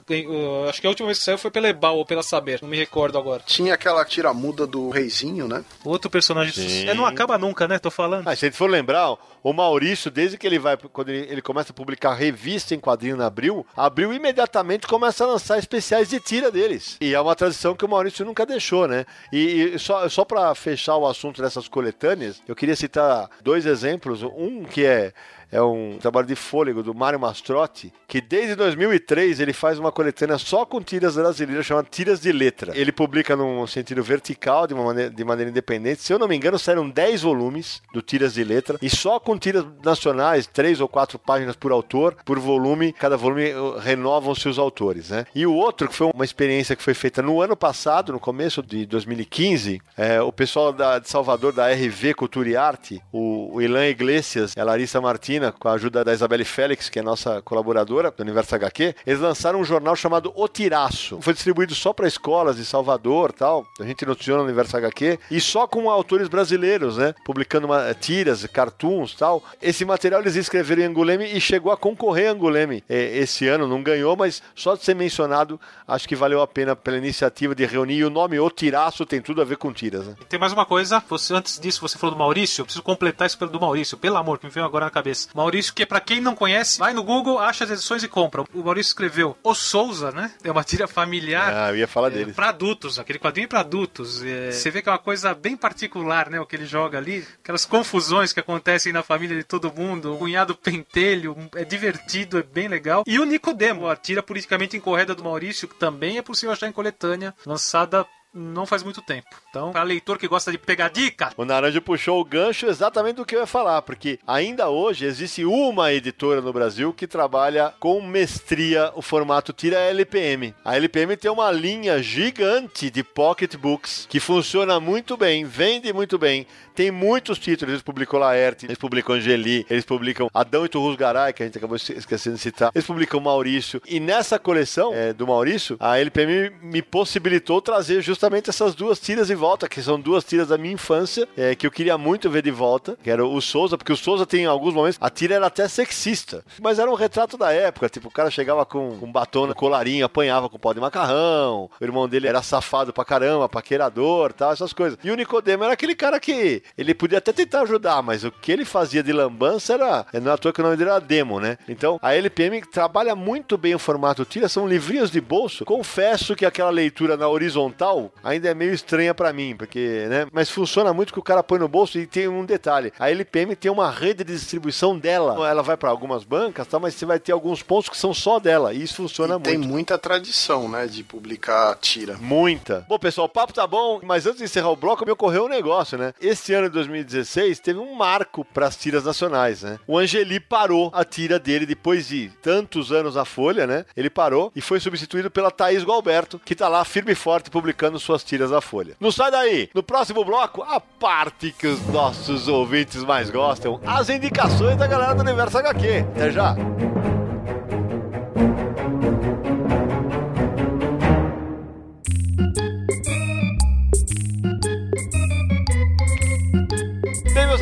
Acho que a última vez que saiu foi pela Ebal ou pela Saber, não me recordo agora. Tinha aquela tira muda do Reizinho, né? Outro personagem Sim. É, não acaba nunca, né? Tô falando. Ah, se a gente for lembrar, o Maurício, desde que ele vai, quando ele, ele começa a publicar revista em quadrinho na Abril, Abril imediatamente começa a lançar especiais de tira deles. E é uma tradição que o Maurício nunca deixou, né? E, e só, só para fechar o assunto dessas coletâneas, eu queria citar dois exemplos. Um que é é um trabalho de fôlego do Mário Mastrotti, que desde 2003 ele faz uma coletânea só com tiras brasileiras chamada Tiras de Letra. Ele publica num sentido vertical, de, uma maneira, de maneira independente. Se eu não me engano, saíram 10 volumes do Tiras de Letra, e só com tiras nacionais, três ou quatro páginas por autor, por volume, cada volume uh, renovam-se os autores, né? E o outro, que foi uma experiência que foi feita no ano passado, no começo de 2015, é, o pessoal da, de Salvador, da RV Cultura e Arte, o, o Ilan Iglesias a Larissa Martina, com a ajuda da Isabelle Félix, que é nossa colaboradora do Universo HQ, eles lançaram um jornal chamado O Tiraço. Foi distribuído só para escolas de Salvador tal. A gente noticiou no Universo HQ. E só com autores brasileiros, né? Publicando uma, tiras, cartoons tal. Esse material eles escreveram em Anguleme e chegou a concorrer a Anguleme eh, esse ano. Não ganhou, mas só de ser mencionado, acho que valeu a pena pela iniciativa de reunir. E o nome O Tiraço tem tudo a ver com tiras, né? Tem mais uma coisa, você, antes disso você falou do Maurício, eu preciso completar isso pelo do Maurício, pelo amor, que me veio agora na cabeça. Maurício, que pra quem não conhece, vai no Google, acha as edições e compra. O Maurício escreveu O Souza, né? É uma tira familiar. Ah, eu ia falar É, deles. Pra adultos, aquele quadrinho pra adultos. É, você vê que é uma coisa bem particular, né? O que ele joga ali. Aquelas confusões que acontecem na família de todo mundo. O cunhado pentelho. É divertido, é bem legal. E o Nicodemo, a tira politicamente incorreta do Maurício, que também é possível achar em coletânea, lançada não faz muito tempo. Então, para leitor que gosta de pegar dica, O Naranjo puxou o gancho exatamente do que eu ia falar, porque ainda hoje existe uma editora no Brasil que trabalha com mestria o formato tira LPM. A LPM tem uma linha gigante de pocketbooks que funciona muito bem, vende muito bem, tem muitos títulos. Eles publicam Laerte, eles publicam Angeli, eles publicam Adão e Turrus Garay, que a gente acabou esque- esquecendo de citar, eles publicam Maurício. E nessa coleção é, do Maurício, a LPM me possibilitou trazer justamente essas duas tiras de volta, que são duas tiras da minha infância, é, que eu queria muito ver de volta, que era o Souza, porque o Souza tem em alguns momentos, a tira era até sexista, mas era um retrato da época, tipo, o cara chegava com um batom, colarinho, apanhava com pó de macarrão, o irmão dele era safado pra caramba, paquerador, tal, essas coisas. E o Nicodemo era aquele cara que ele podia até tentar ajudar, mas o que ele fazia de lambança era, não é à toa que o nome dele era Demo, né? Então, a LPM trabalha muito bem o formato tira, são livrinhos de bolso. Confesso que aquela leitura na horizontal ainda é meio estranha pra mim, porque, né? Mas funciona muito que o cara põe no bolso e tem um detalhe. A LPM tem uma rede de distribuição dela. Ela vai pra algumas bancas, tá? mas você vai ter alguns pontos que são só dela. E isso funciona E tem muito. muita tradição, né, de publicar tira. Muita. Bom, pessoal, o papo tá bom, mas antes de encerrar o bloco, me ocorreu um negócio, né? Esse ano de 2016 teve um marco para as tiras nacionais, né? O Angeli parou a tira dele depois de tantos anos na Folha, né? Ele parou e foi substituído pela Thaís Gualberto, que tá lá firme e forte publicando suas tiras na Folha. Não sai daí! No próximo bloco, a parte que os nossos ouvintes mais gostam, as indicações da galera do Universo HQ. Até já!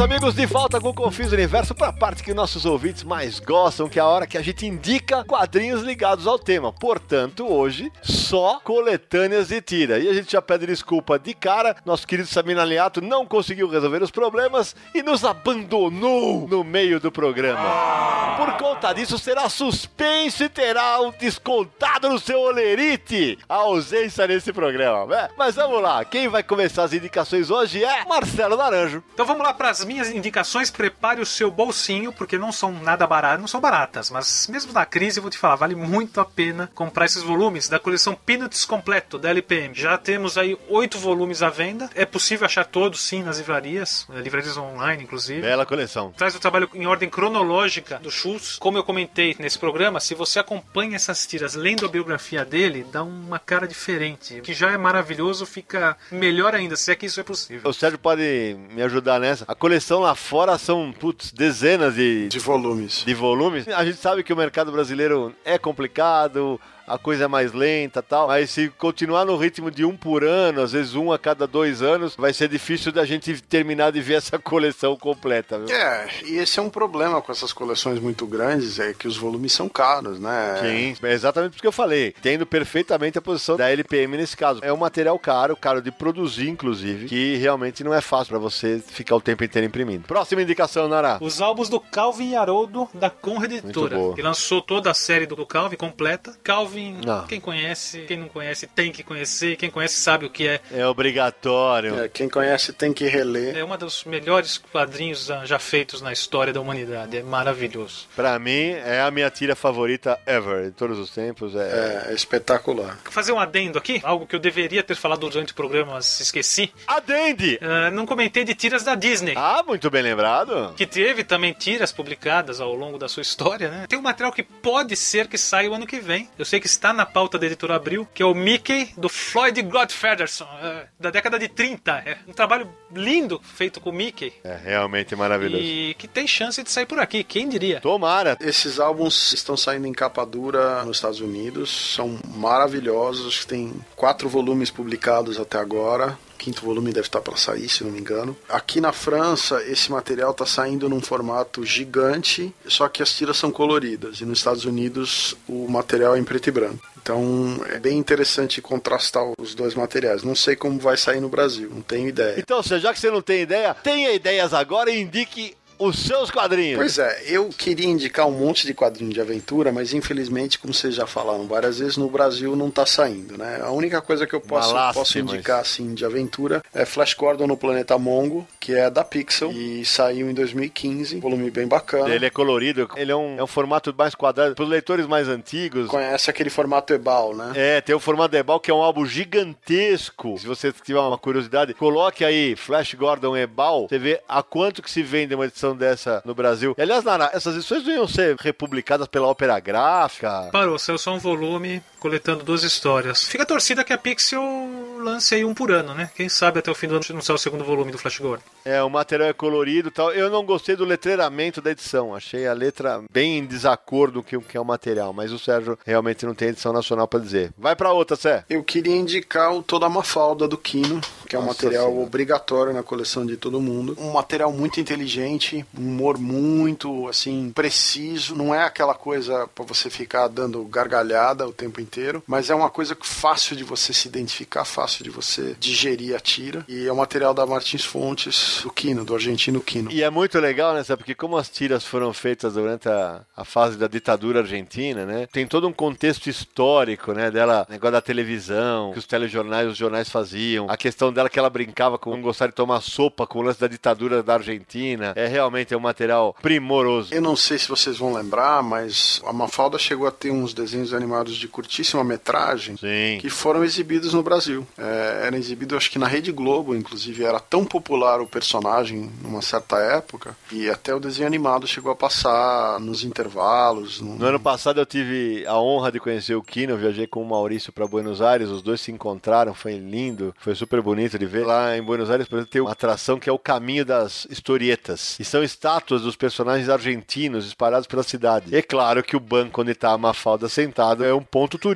Amigos, de volta com o Confis Universo para a parte que nossos ouvintes mais gostam, que é a hora que a gente indica quadrinhos ligados ao tema. Portanto, hoje, só coletâneas de tira. E a gente já pede desculpa de cara. Nosso querido Samir Aliato não conseguiu resolver os problemas e nos abandonou no meio do programa. Por conta disso, será suspenso e terá um descontado no seu olerite a ausência nesse programa. né? Mas vamos lá, quem vai começar as indicações hoje é Marcelo Naranjo. Então vamos lá para as minhas indicações, prepare o seu bolsinho, porque não são nada baratas, não são baratas, mas mesmo na crise, vou te falar, vale muito a pena comprar esses volumes da coleção Peanuts completo da LPM. Já temos aí oito volumes à venda. É possível achar todos sim nas livrarias, eh, livrarias online, inclusive. Bela coleção. Traz o trabalho em ordem cronológica do Schultz. Como eu comentei nesse programa, se você acompanha essas tiras lendo a biografia dele, dá uma cara diferente. O que já é maravilhoso fica melhor ainda, se é que isso é possível. O Sérgio pode me ajudar nessa. A coleção lá fora são, putz, dezenas de, De volumes. de volumes. A gente sabe que o mercado brasileiro é complicado, a coisa é mais lenta e tal, mas se continuar no ritmo de um por ano, às vezes um a cada dois anos, vai ser difícil da gente terminar de ver essa coleção completa, viu? É, e esse é um problema com essas coleções muito grandes, é que os volumes são caros, né? Sim, é exatamente o que eu falei. Tendo perfeitamente a posição da LPM nesse caso. É um material caro, caro de produzir, inclusive, que realmente não é fácil pra você ficar o tempo inteiro imprimindo. Próxima indicação, Nara. Os álbuns do Calvin Haroldo da Conrad Editora, boa. que lançou toda a série do Calvin completa. Calvin, Ah. quem conhece, quem não conhece tem que conhecer, quem conhece sabe o que é. É obrigatório. É, quem conhece tem que reler. É um dos melhores quadrinhos ah, já feitos na história da humanidade. É maravilhoso. Pra mim, é a minha tira favorita ever, de todos os tempos. É... É, é espetacular. Vou fazer um adendo aqui, algo que eu deveria ter falado durante o programa, mas esqueci. Adende! Ah, não comentei de tiras da Disney. Ah, muito bem lembrado. Que teve também tiras publicadas ao longo da sua história, né? Tem um material que pode ser que saia o ano que vem. Eu sei que está na pauta da editora Abril, que é o Mickey do Floyd Godfrederson, é, da década de 30. É um trabalho lindo feito com o Mickey. É realmente maravilhoso. E que tem chance de sair por aqui, quem diria? Tomara. Esses álbuns estão saindo em capa dura nos Estados Unidos, são maravilhosos, tem quatro volumes publicados até agora. Quinto volume deve estar para sair, se não me engano. Aqui na França, esse material está saindo num formato gigante, só que as tiras são coloridas. E nos Estados Unidos, o material é em preto e branco. Então é bem interessante contrastar os dois materiais. Não sei como vai sair no Brasil, não tenho ideia. Então, já que você não tem ideia, tenha ideias agora e indique os seus quadrinhos. Pois é, eu queria indicar um monte de quadrinho de aventura, mas infelizmente, como vocês já falaram várias vezes, no Brasil não tá saindo, né? A única coisa que eu posso, posso indicar assim de aventura é Flash Gordon no Planeta Mongo, que é da Pixel e saiu em 2015, volume bem bacana. Ele é colorido, ele é um, é um formato mais quadrado. Para os leitores mais antigos, Conhece aquele formato Ebal, né? É, tem o formato Ebal, que é um álbum gigantesco. Se você tiver uma curiosidade, coloque aí Flash Gordon Ebal, você vê a quanto que se vende uma edição dessa no Brasil. E, aliás, Nara, essas edições não iam ser republicadas pela Ópera Gráfica. Parou, saiu só um volume coletando duas histórias. Fica a torcida que a Pixel lance aí um por ano, né? Quem sabe até o fim do ano não sai o segundo volume do Flash Gordon. É, o material é colorido e tal. Eu não gostei do letreiramento da edição. Achei a letra bem em desacordo com o que é o material. Mas o Sérgio realmente não tem edição nacional pra dizer. Vai pra outra, Sé. Eu queria indicar o Toda Mafalda do Kino, que é um Nossa material Senhora. obrigatório na coleção de todo mundo. Um material muito inteligente, um humor muito, assim, preciso. Não é aquela coisa pra você ficar dando gargalhada o tempo inteiro, mas é uma coisa fácil de você se identificar, fácil de você digerir a tira. E é o material da Martins Fontes, do Kino, do argentino Kino. E é muito legal, né, sabe? Porque como as tiras foram feitas durante a, a fase da ditadura argentina, né? Tem todo um contexto histórico, né? Dela, negócio da televisão, que os telejornais, os jornais faziam. A questão dela que ela brincava com gostar de tomar sopa com o lance da ditadura da Argentina. É realmente um material primoroso. Eu não sei se vocês vão lembrar, mas a Mafalda chegou a ter uns desenhos animados de curtíssima metragem Sim. que foram exibidos no Brasil. É, era exibido, acho que na Rede Globo, inclusive, era tão popular o personagem numa certa época, e até o desenho animado chegou a passar nos intervalos. no- No ano passado eu tive a honra de conhecer o Kino, eu viajei com o Maurício para Buenos Aires, os dois se encontraram, foi lindo, foi super bonito de ver. Lá em Buenos Aires, por exemplo, tem uma atração que é o Caminho das Historietas, e são estátuas dos personagens argentinos espalhados pela cidade. É claro que o banco onde tá a Mafalda sentado é um ponto turístico,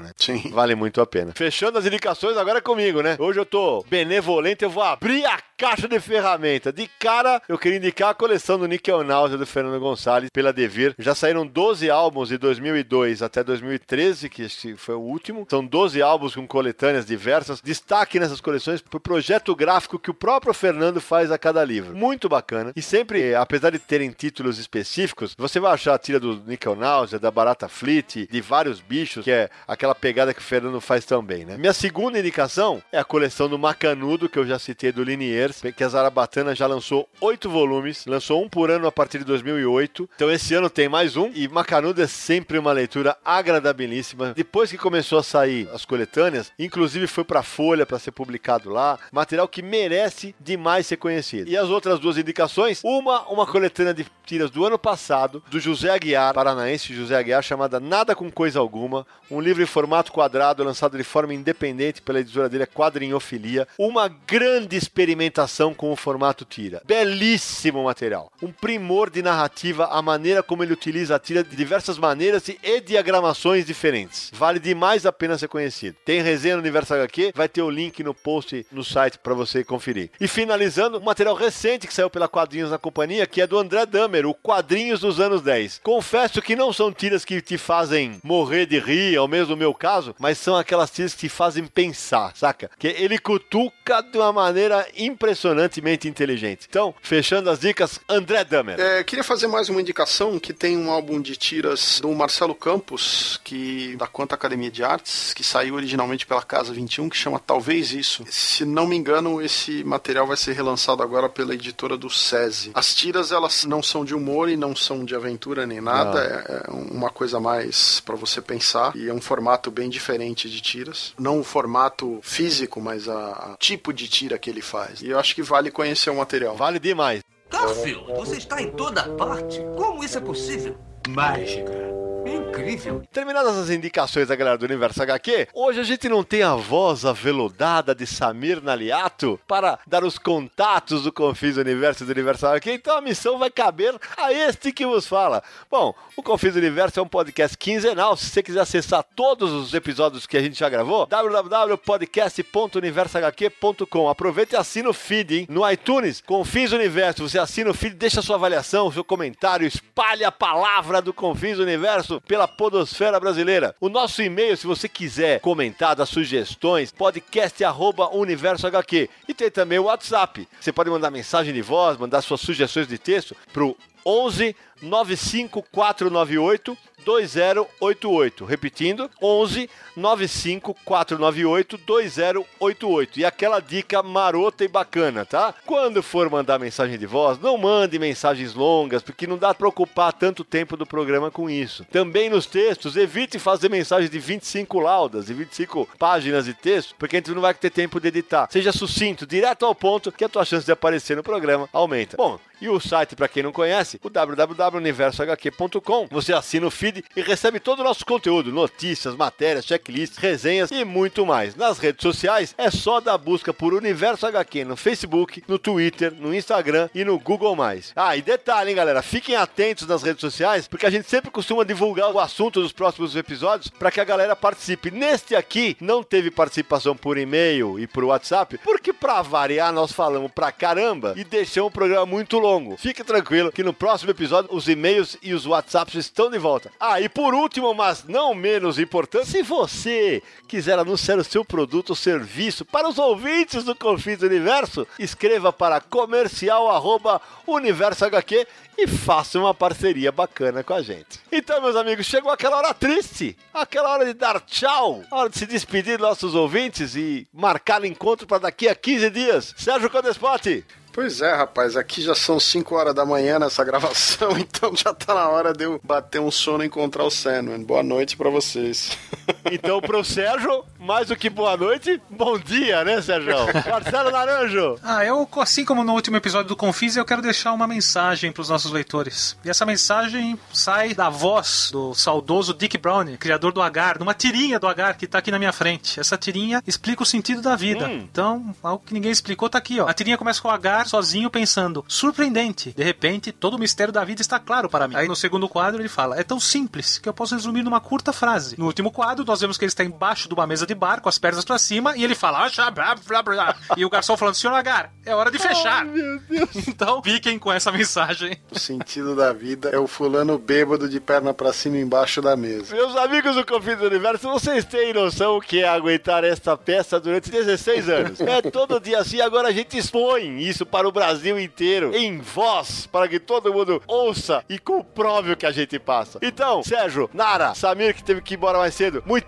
né? Sim. Vale muito a pena. Fechando as indicações, agora é comigo, né? Hoje eu tô benevolente, eu vou abrir a caixa de ferramenta. De cara, eu queria indicar a coleção do Nickel Náusea do Fernando Gonçalves pela Devir. Já saíram 12 álbuns de 2002 até 2013, que esse foi o último. São 12 álbuns com coletâneas diversas. Destaque nessas coleções pro projeto gráfico que o próprio Fernando faz a cada livro. Muito bacana. E sempre, eh, apesar de terem títulos específicos, você vai achar a tira do Nickel Náusea, da Barata Fleet, de vários bichos, que é aquela pegada que o Fernando faz também, né? Minha segunda indicação é a coleção do Macanudo, que eu já citei do Liniers, que a Zarabatana já lançou oito volumes, lançou um por ano a partir de 2008. Então esse ano tem mais um e Macanudo é sempre uma leitura agradabilíssima. Depois que começou a sair as coletâneas, inclusive foi para Folha para ser publicado lá, material que merece demais ser conhecido. E as outras duas indicações, uma uma coletânea de tiras do ano passado do José Aguiar, paranaense José Aguiar, chamada Nada com Coisa Alguma, um livro em formato quadrado lançado de forma independente pela editora dele, Quadrinhofilia, uma grande experimentação com o formato tira. Belíssimo material. Um primor de narrativa, a maneira como ele utiliza a tira de diversas maneiras e diagramações diferentes. Vale demais a pena ser conhecido. Tem resenha no Universo HQ, vai ter o link no post no site para você conferir. E finalizando, um material recente que saiu pela Quadrinhos na Companhia, que é do André Damer, o Quadrinhos dos anos 10. Confesso que não são tiras que te fazem morrer de rir, ao mesmo no meu caso, mas são aquelas tiras que fazem pensar, saca? Que ele cutuca de uma maneira impressionantemente inteligente. Então, fechando as dicas, André Damer. É, queria fazer mais uma indicação que tem um álbum de tiras do Marcelo Campos, que da Quanta Academia de Artes, que saiu originalmente pela Casa 21, que chama Talvez Isso. Se não me engano, esse material vai ser relançado agora pela editora do SESI. As tiras, elas não são de humor e não são de aventura nem nada, é, é, uma coisa mais para você pensar e é um formato bem diferente de tiras. Não o formato físico, mas a, a tipo de tira que ele faz. E eu acho que vale conhecer o material. Vale demais. Garfield, você está em toda parte. Como isso é possível? Mágica. Incrível. Terminadas as indicações da galera do Universo HQ, hoje a gente não tem a voz aveludada de Samir Naliato para dar os contatos do Confis Universo e do Universo HQ, então a missão vai caber a este que vos fala. Bom, o Confis Universo é um podcast quinzenal, se você quiser acessar todos os episódios que a gente já gravou, www.podcast.universohq.com. Aproveita e assina o feed, hein? No iTunes, Confins Universo, você assina o feed, deixa sua avaliação, seu comentário, espalhe a palavra do Confins Universo pela podosfera brasileira. O nosso e-mail, se você quiser comentar, dar sugestões, podcast@universohq. E tem também o WhatsApp. Você pode mandar mensagem de voz, mandar suas sugestões de texto pro 11 95498 2088. Repetindo, 11 95498 2088. E aquela dica marota e bacana, tá? Quando for mandar mensagem de voz, não mande mensagens longas, porque não dá para ocupar tanto tempo do programa com isso. Também nos textos, evite fazer mensagens de 25 laudas e 25 páginas de texto, porque a gente não vai ter tempo de editar. Seja sucinto, direto ao ponto, que a tua chance de aparecer no programa aumenta. Bom, e o site, para quem não conhece, o www.universohq.com. Você assina o feed e recebe todo o nosso conteúdo, notícias, matérias, checklists, resenhas e muito mais. Nas redes sociais, é só dar busca por Universo HQ no Facebook, no Twitter, no Instagram e no Google+. Ah, e detalhe, hein, galera, fiquem atentos nas redes sociais, porque a gente sempre costuma divulgar o assunto dos próximos episódios para que a galera participe. Neste aqui, não teve participação por e-mail e por WhatsApp, porque para variar, nós falamos pra caramba e deixamos o programa muito longo longo. Fique tranquilo que no próximo episódio os e-mails e os WhatsApps estão de volta. Ah, e por último, mas não menos importante, se você quiser anunciar o seu produto ou serviço para os ouvintes do Confins do Universo, escreva para comercial@universohq e faça uma parceria bacana com a gente. Então, meus amigos, chegou aquela hora triste, aquela hora de dar tchau, hora de se despedir dos nossos ouvintes e marcar encontro para daqui a 15 dias. Sérgio Codespote. Pois é, rapaz, aqui já são 5 horas da manhã nessa gravação, então já tá na hora de eu bater um sono e encontrar o Sandman. Boa noite para vocês. Então, pro Sérgio, mais do que boa noite, bom dia, né, Sérgio? Marcelo Naranjo. Ah, eu, assim como no último episódio do Confis, eu quero deixar uma mensagem pros nossos leitores. E essa mensagem sai da voz do saudoso Dick Brown, criador do Agar, numa tirinha do Agar que tá aqui na minha frente. Essa tirinha explica o sentido da vida. Hum. Então, algo que ninguém explicou tá aqui, ó. A tirinha começa com o Agar sozinho pensando, surpreendente. De repente, todo o mistério da vida está claro para mim. Aí no segundo quadro ele fala, é tão simples que eu posso resumir numa curta frase. No último quadro, nós vemos que ele está embaixo de uma mesa de bar com as pernas para cima e ele fala, ah, e o garçom falando, senhor Agar, é hora de fechar. então, fiquem com essa mensagem. O sentido da vida é o fulano bêbado de perna para cima embaixo da mesa. Meus amigos do Confins do Universo, vocês têm noção o que é aguentar esta peça durante 16 anos? É todo dia assim, agora a gente expõe isso para o Brasil inteiro, em voz, para que todo mundo ouça e comprove o que a gente passa. Então, Sérgio, Nara, Samir, que teve que ir embora mais cedo, muito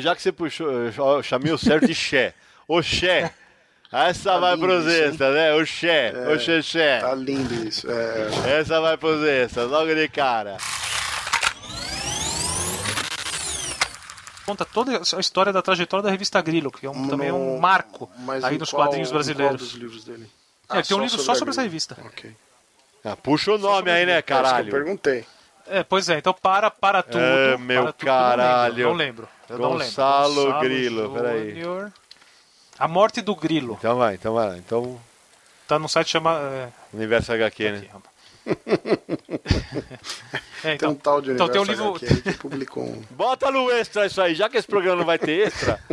Já que você puxou, eu chamei o Sérgio de Xé. Ô Xé. Essa Tá vai hein? extras, né? O Xé, o Xexé. Tá lindo isso. É, Essa vai pros extras, logo de cara. Conta toda a história da trajetória da revista Grilo, que é um- também é um No- marco mas aí nos qual- quadrinhos em qual brasileiros. dos livros dele? É, Ah, tem um livro só a sobre essa revista. Ok. Ah, puxa o nome aí, né, É que eu caralho? perguntei. É, pois é, então para, para tudo. É, meu para tudo, caralho. Não lembro. Não lembro. Eu não lembro. Gonçalo Grilo, peraí. A morte do Grilo. Então vai, então vai. Então, Tá num site chamado. É, Universo HQ, aqui, né? É, Tem um então, tal de então universo tem um livro. HQ que publicou um. Bota no extra isso aí, já que esse programa não vai ter extra.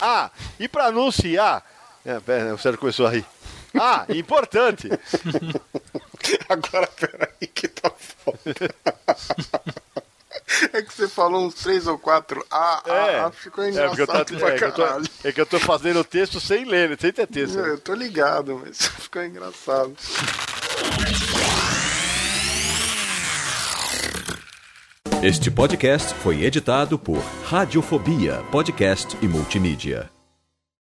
ah, e pra anunciar. É, pera, o Sérgio começou a rir. Ah, importante. Agora, peraí, que tá foda. É que você falou uns três ou quatro. Ah, É, ah, ah ficou é, eu engraçado tô, pra é, que eu tô, caralho. é que eu tô fazendo o texto sem ler, sem ter texto. Eu tô ligado, mas ficou engraçado. Este podcast foi editado por Radiofobia, podcast e multimídia.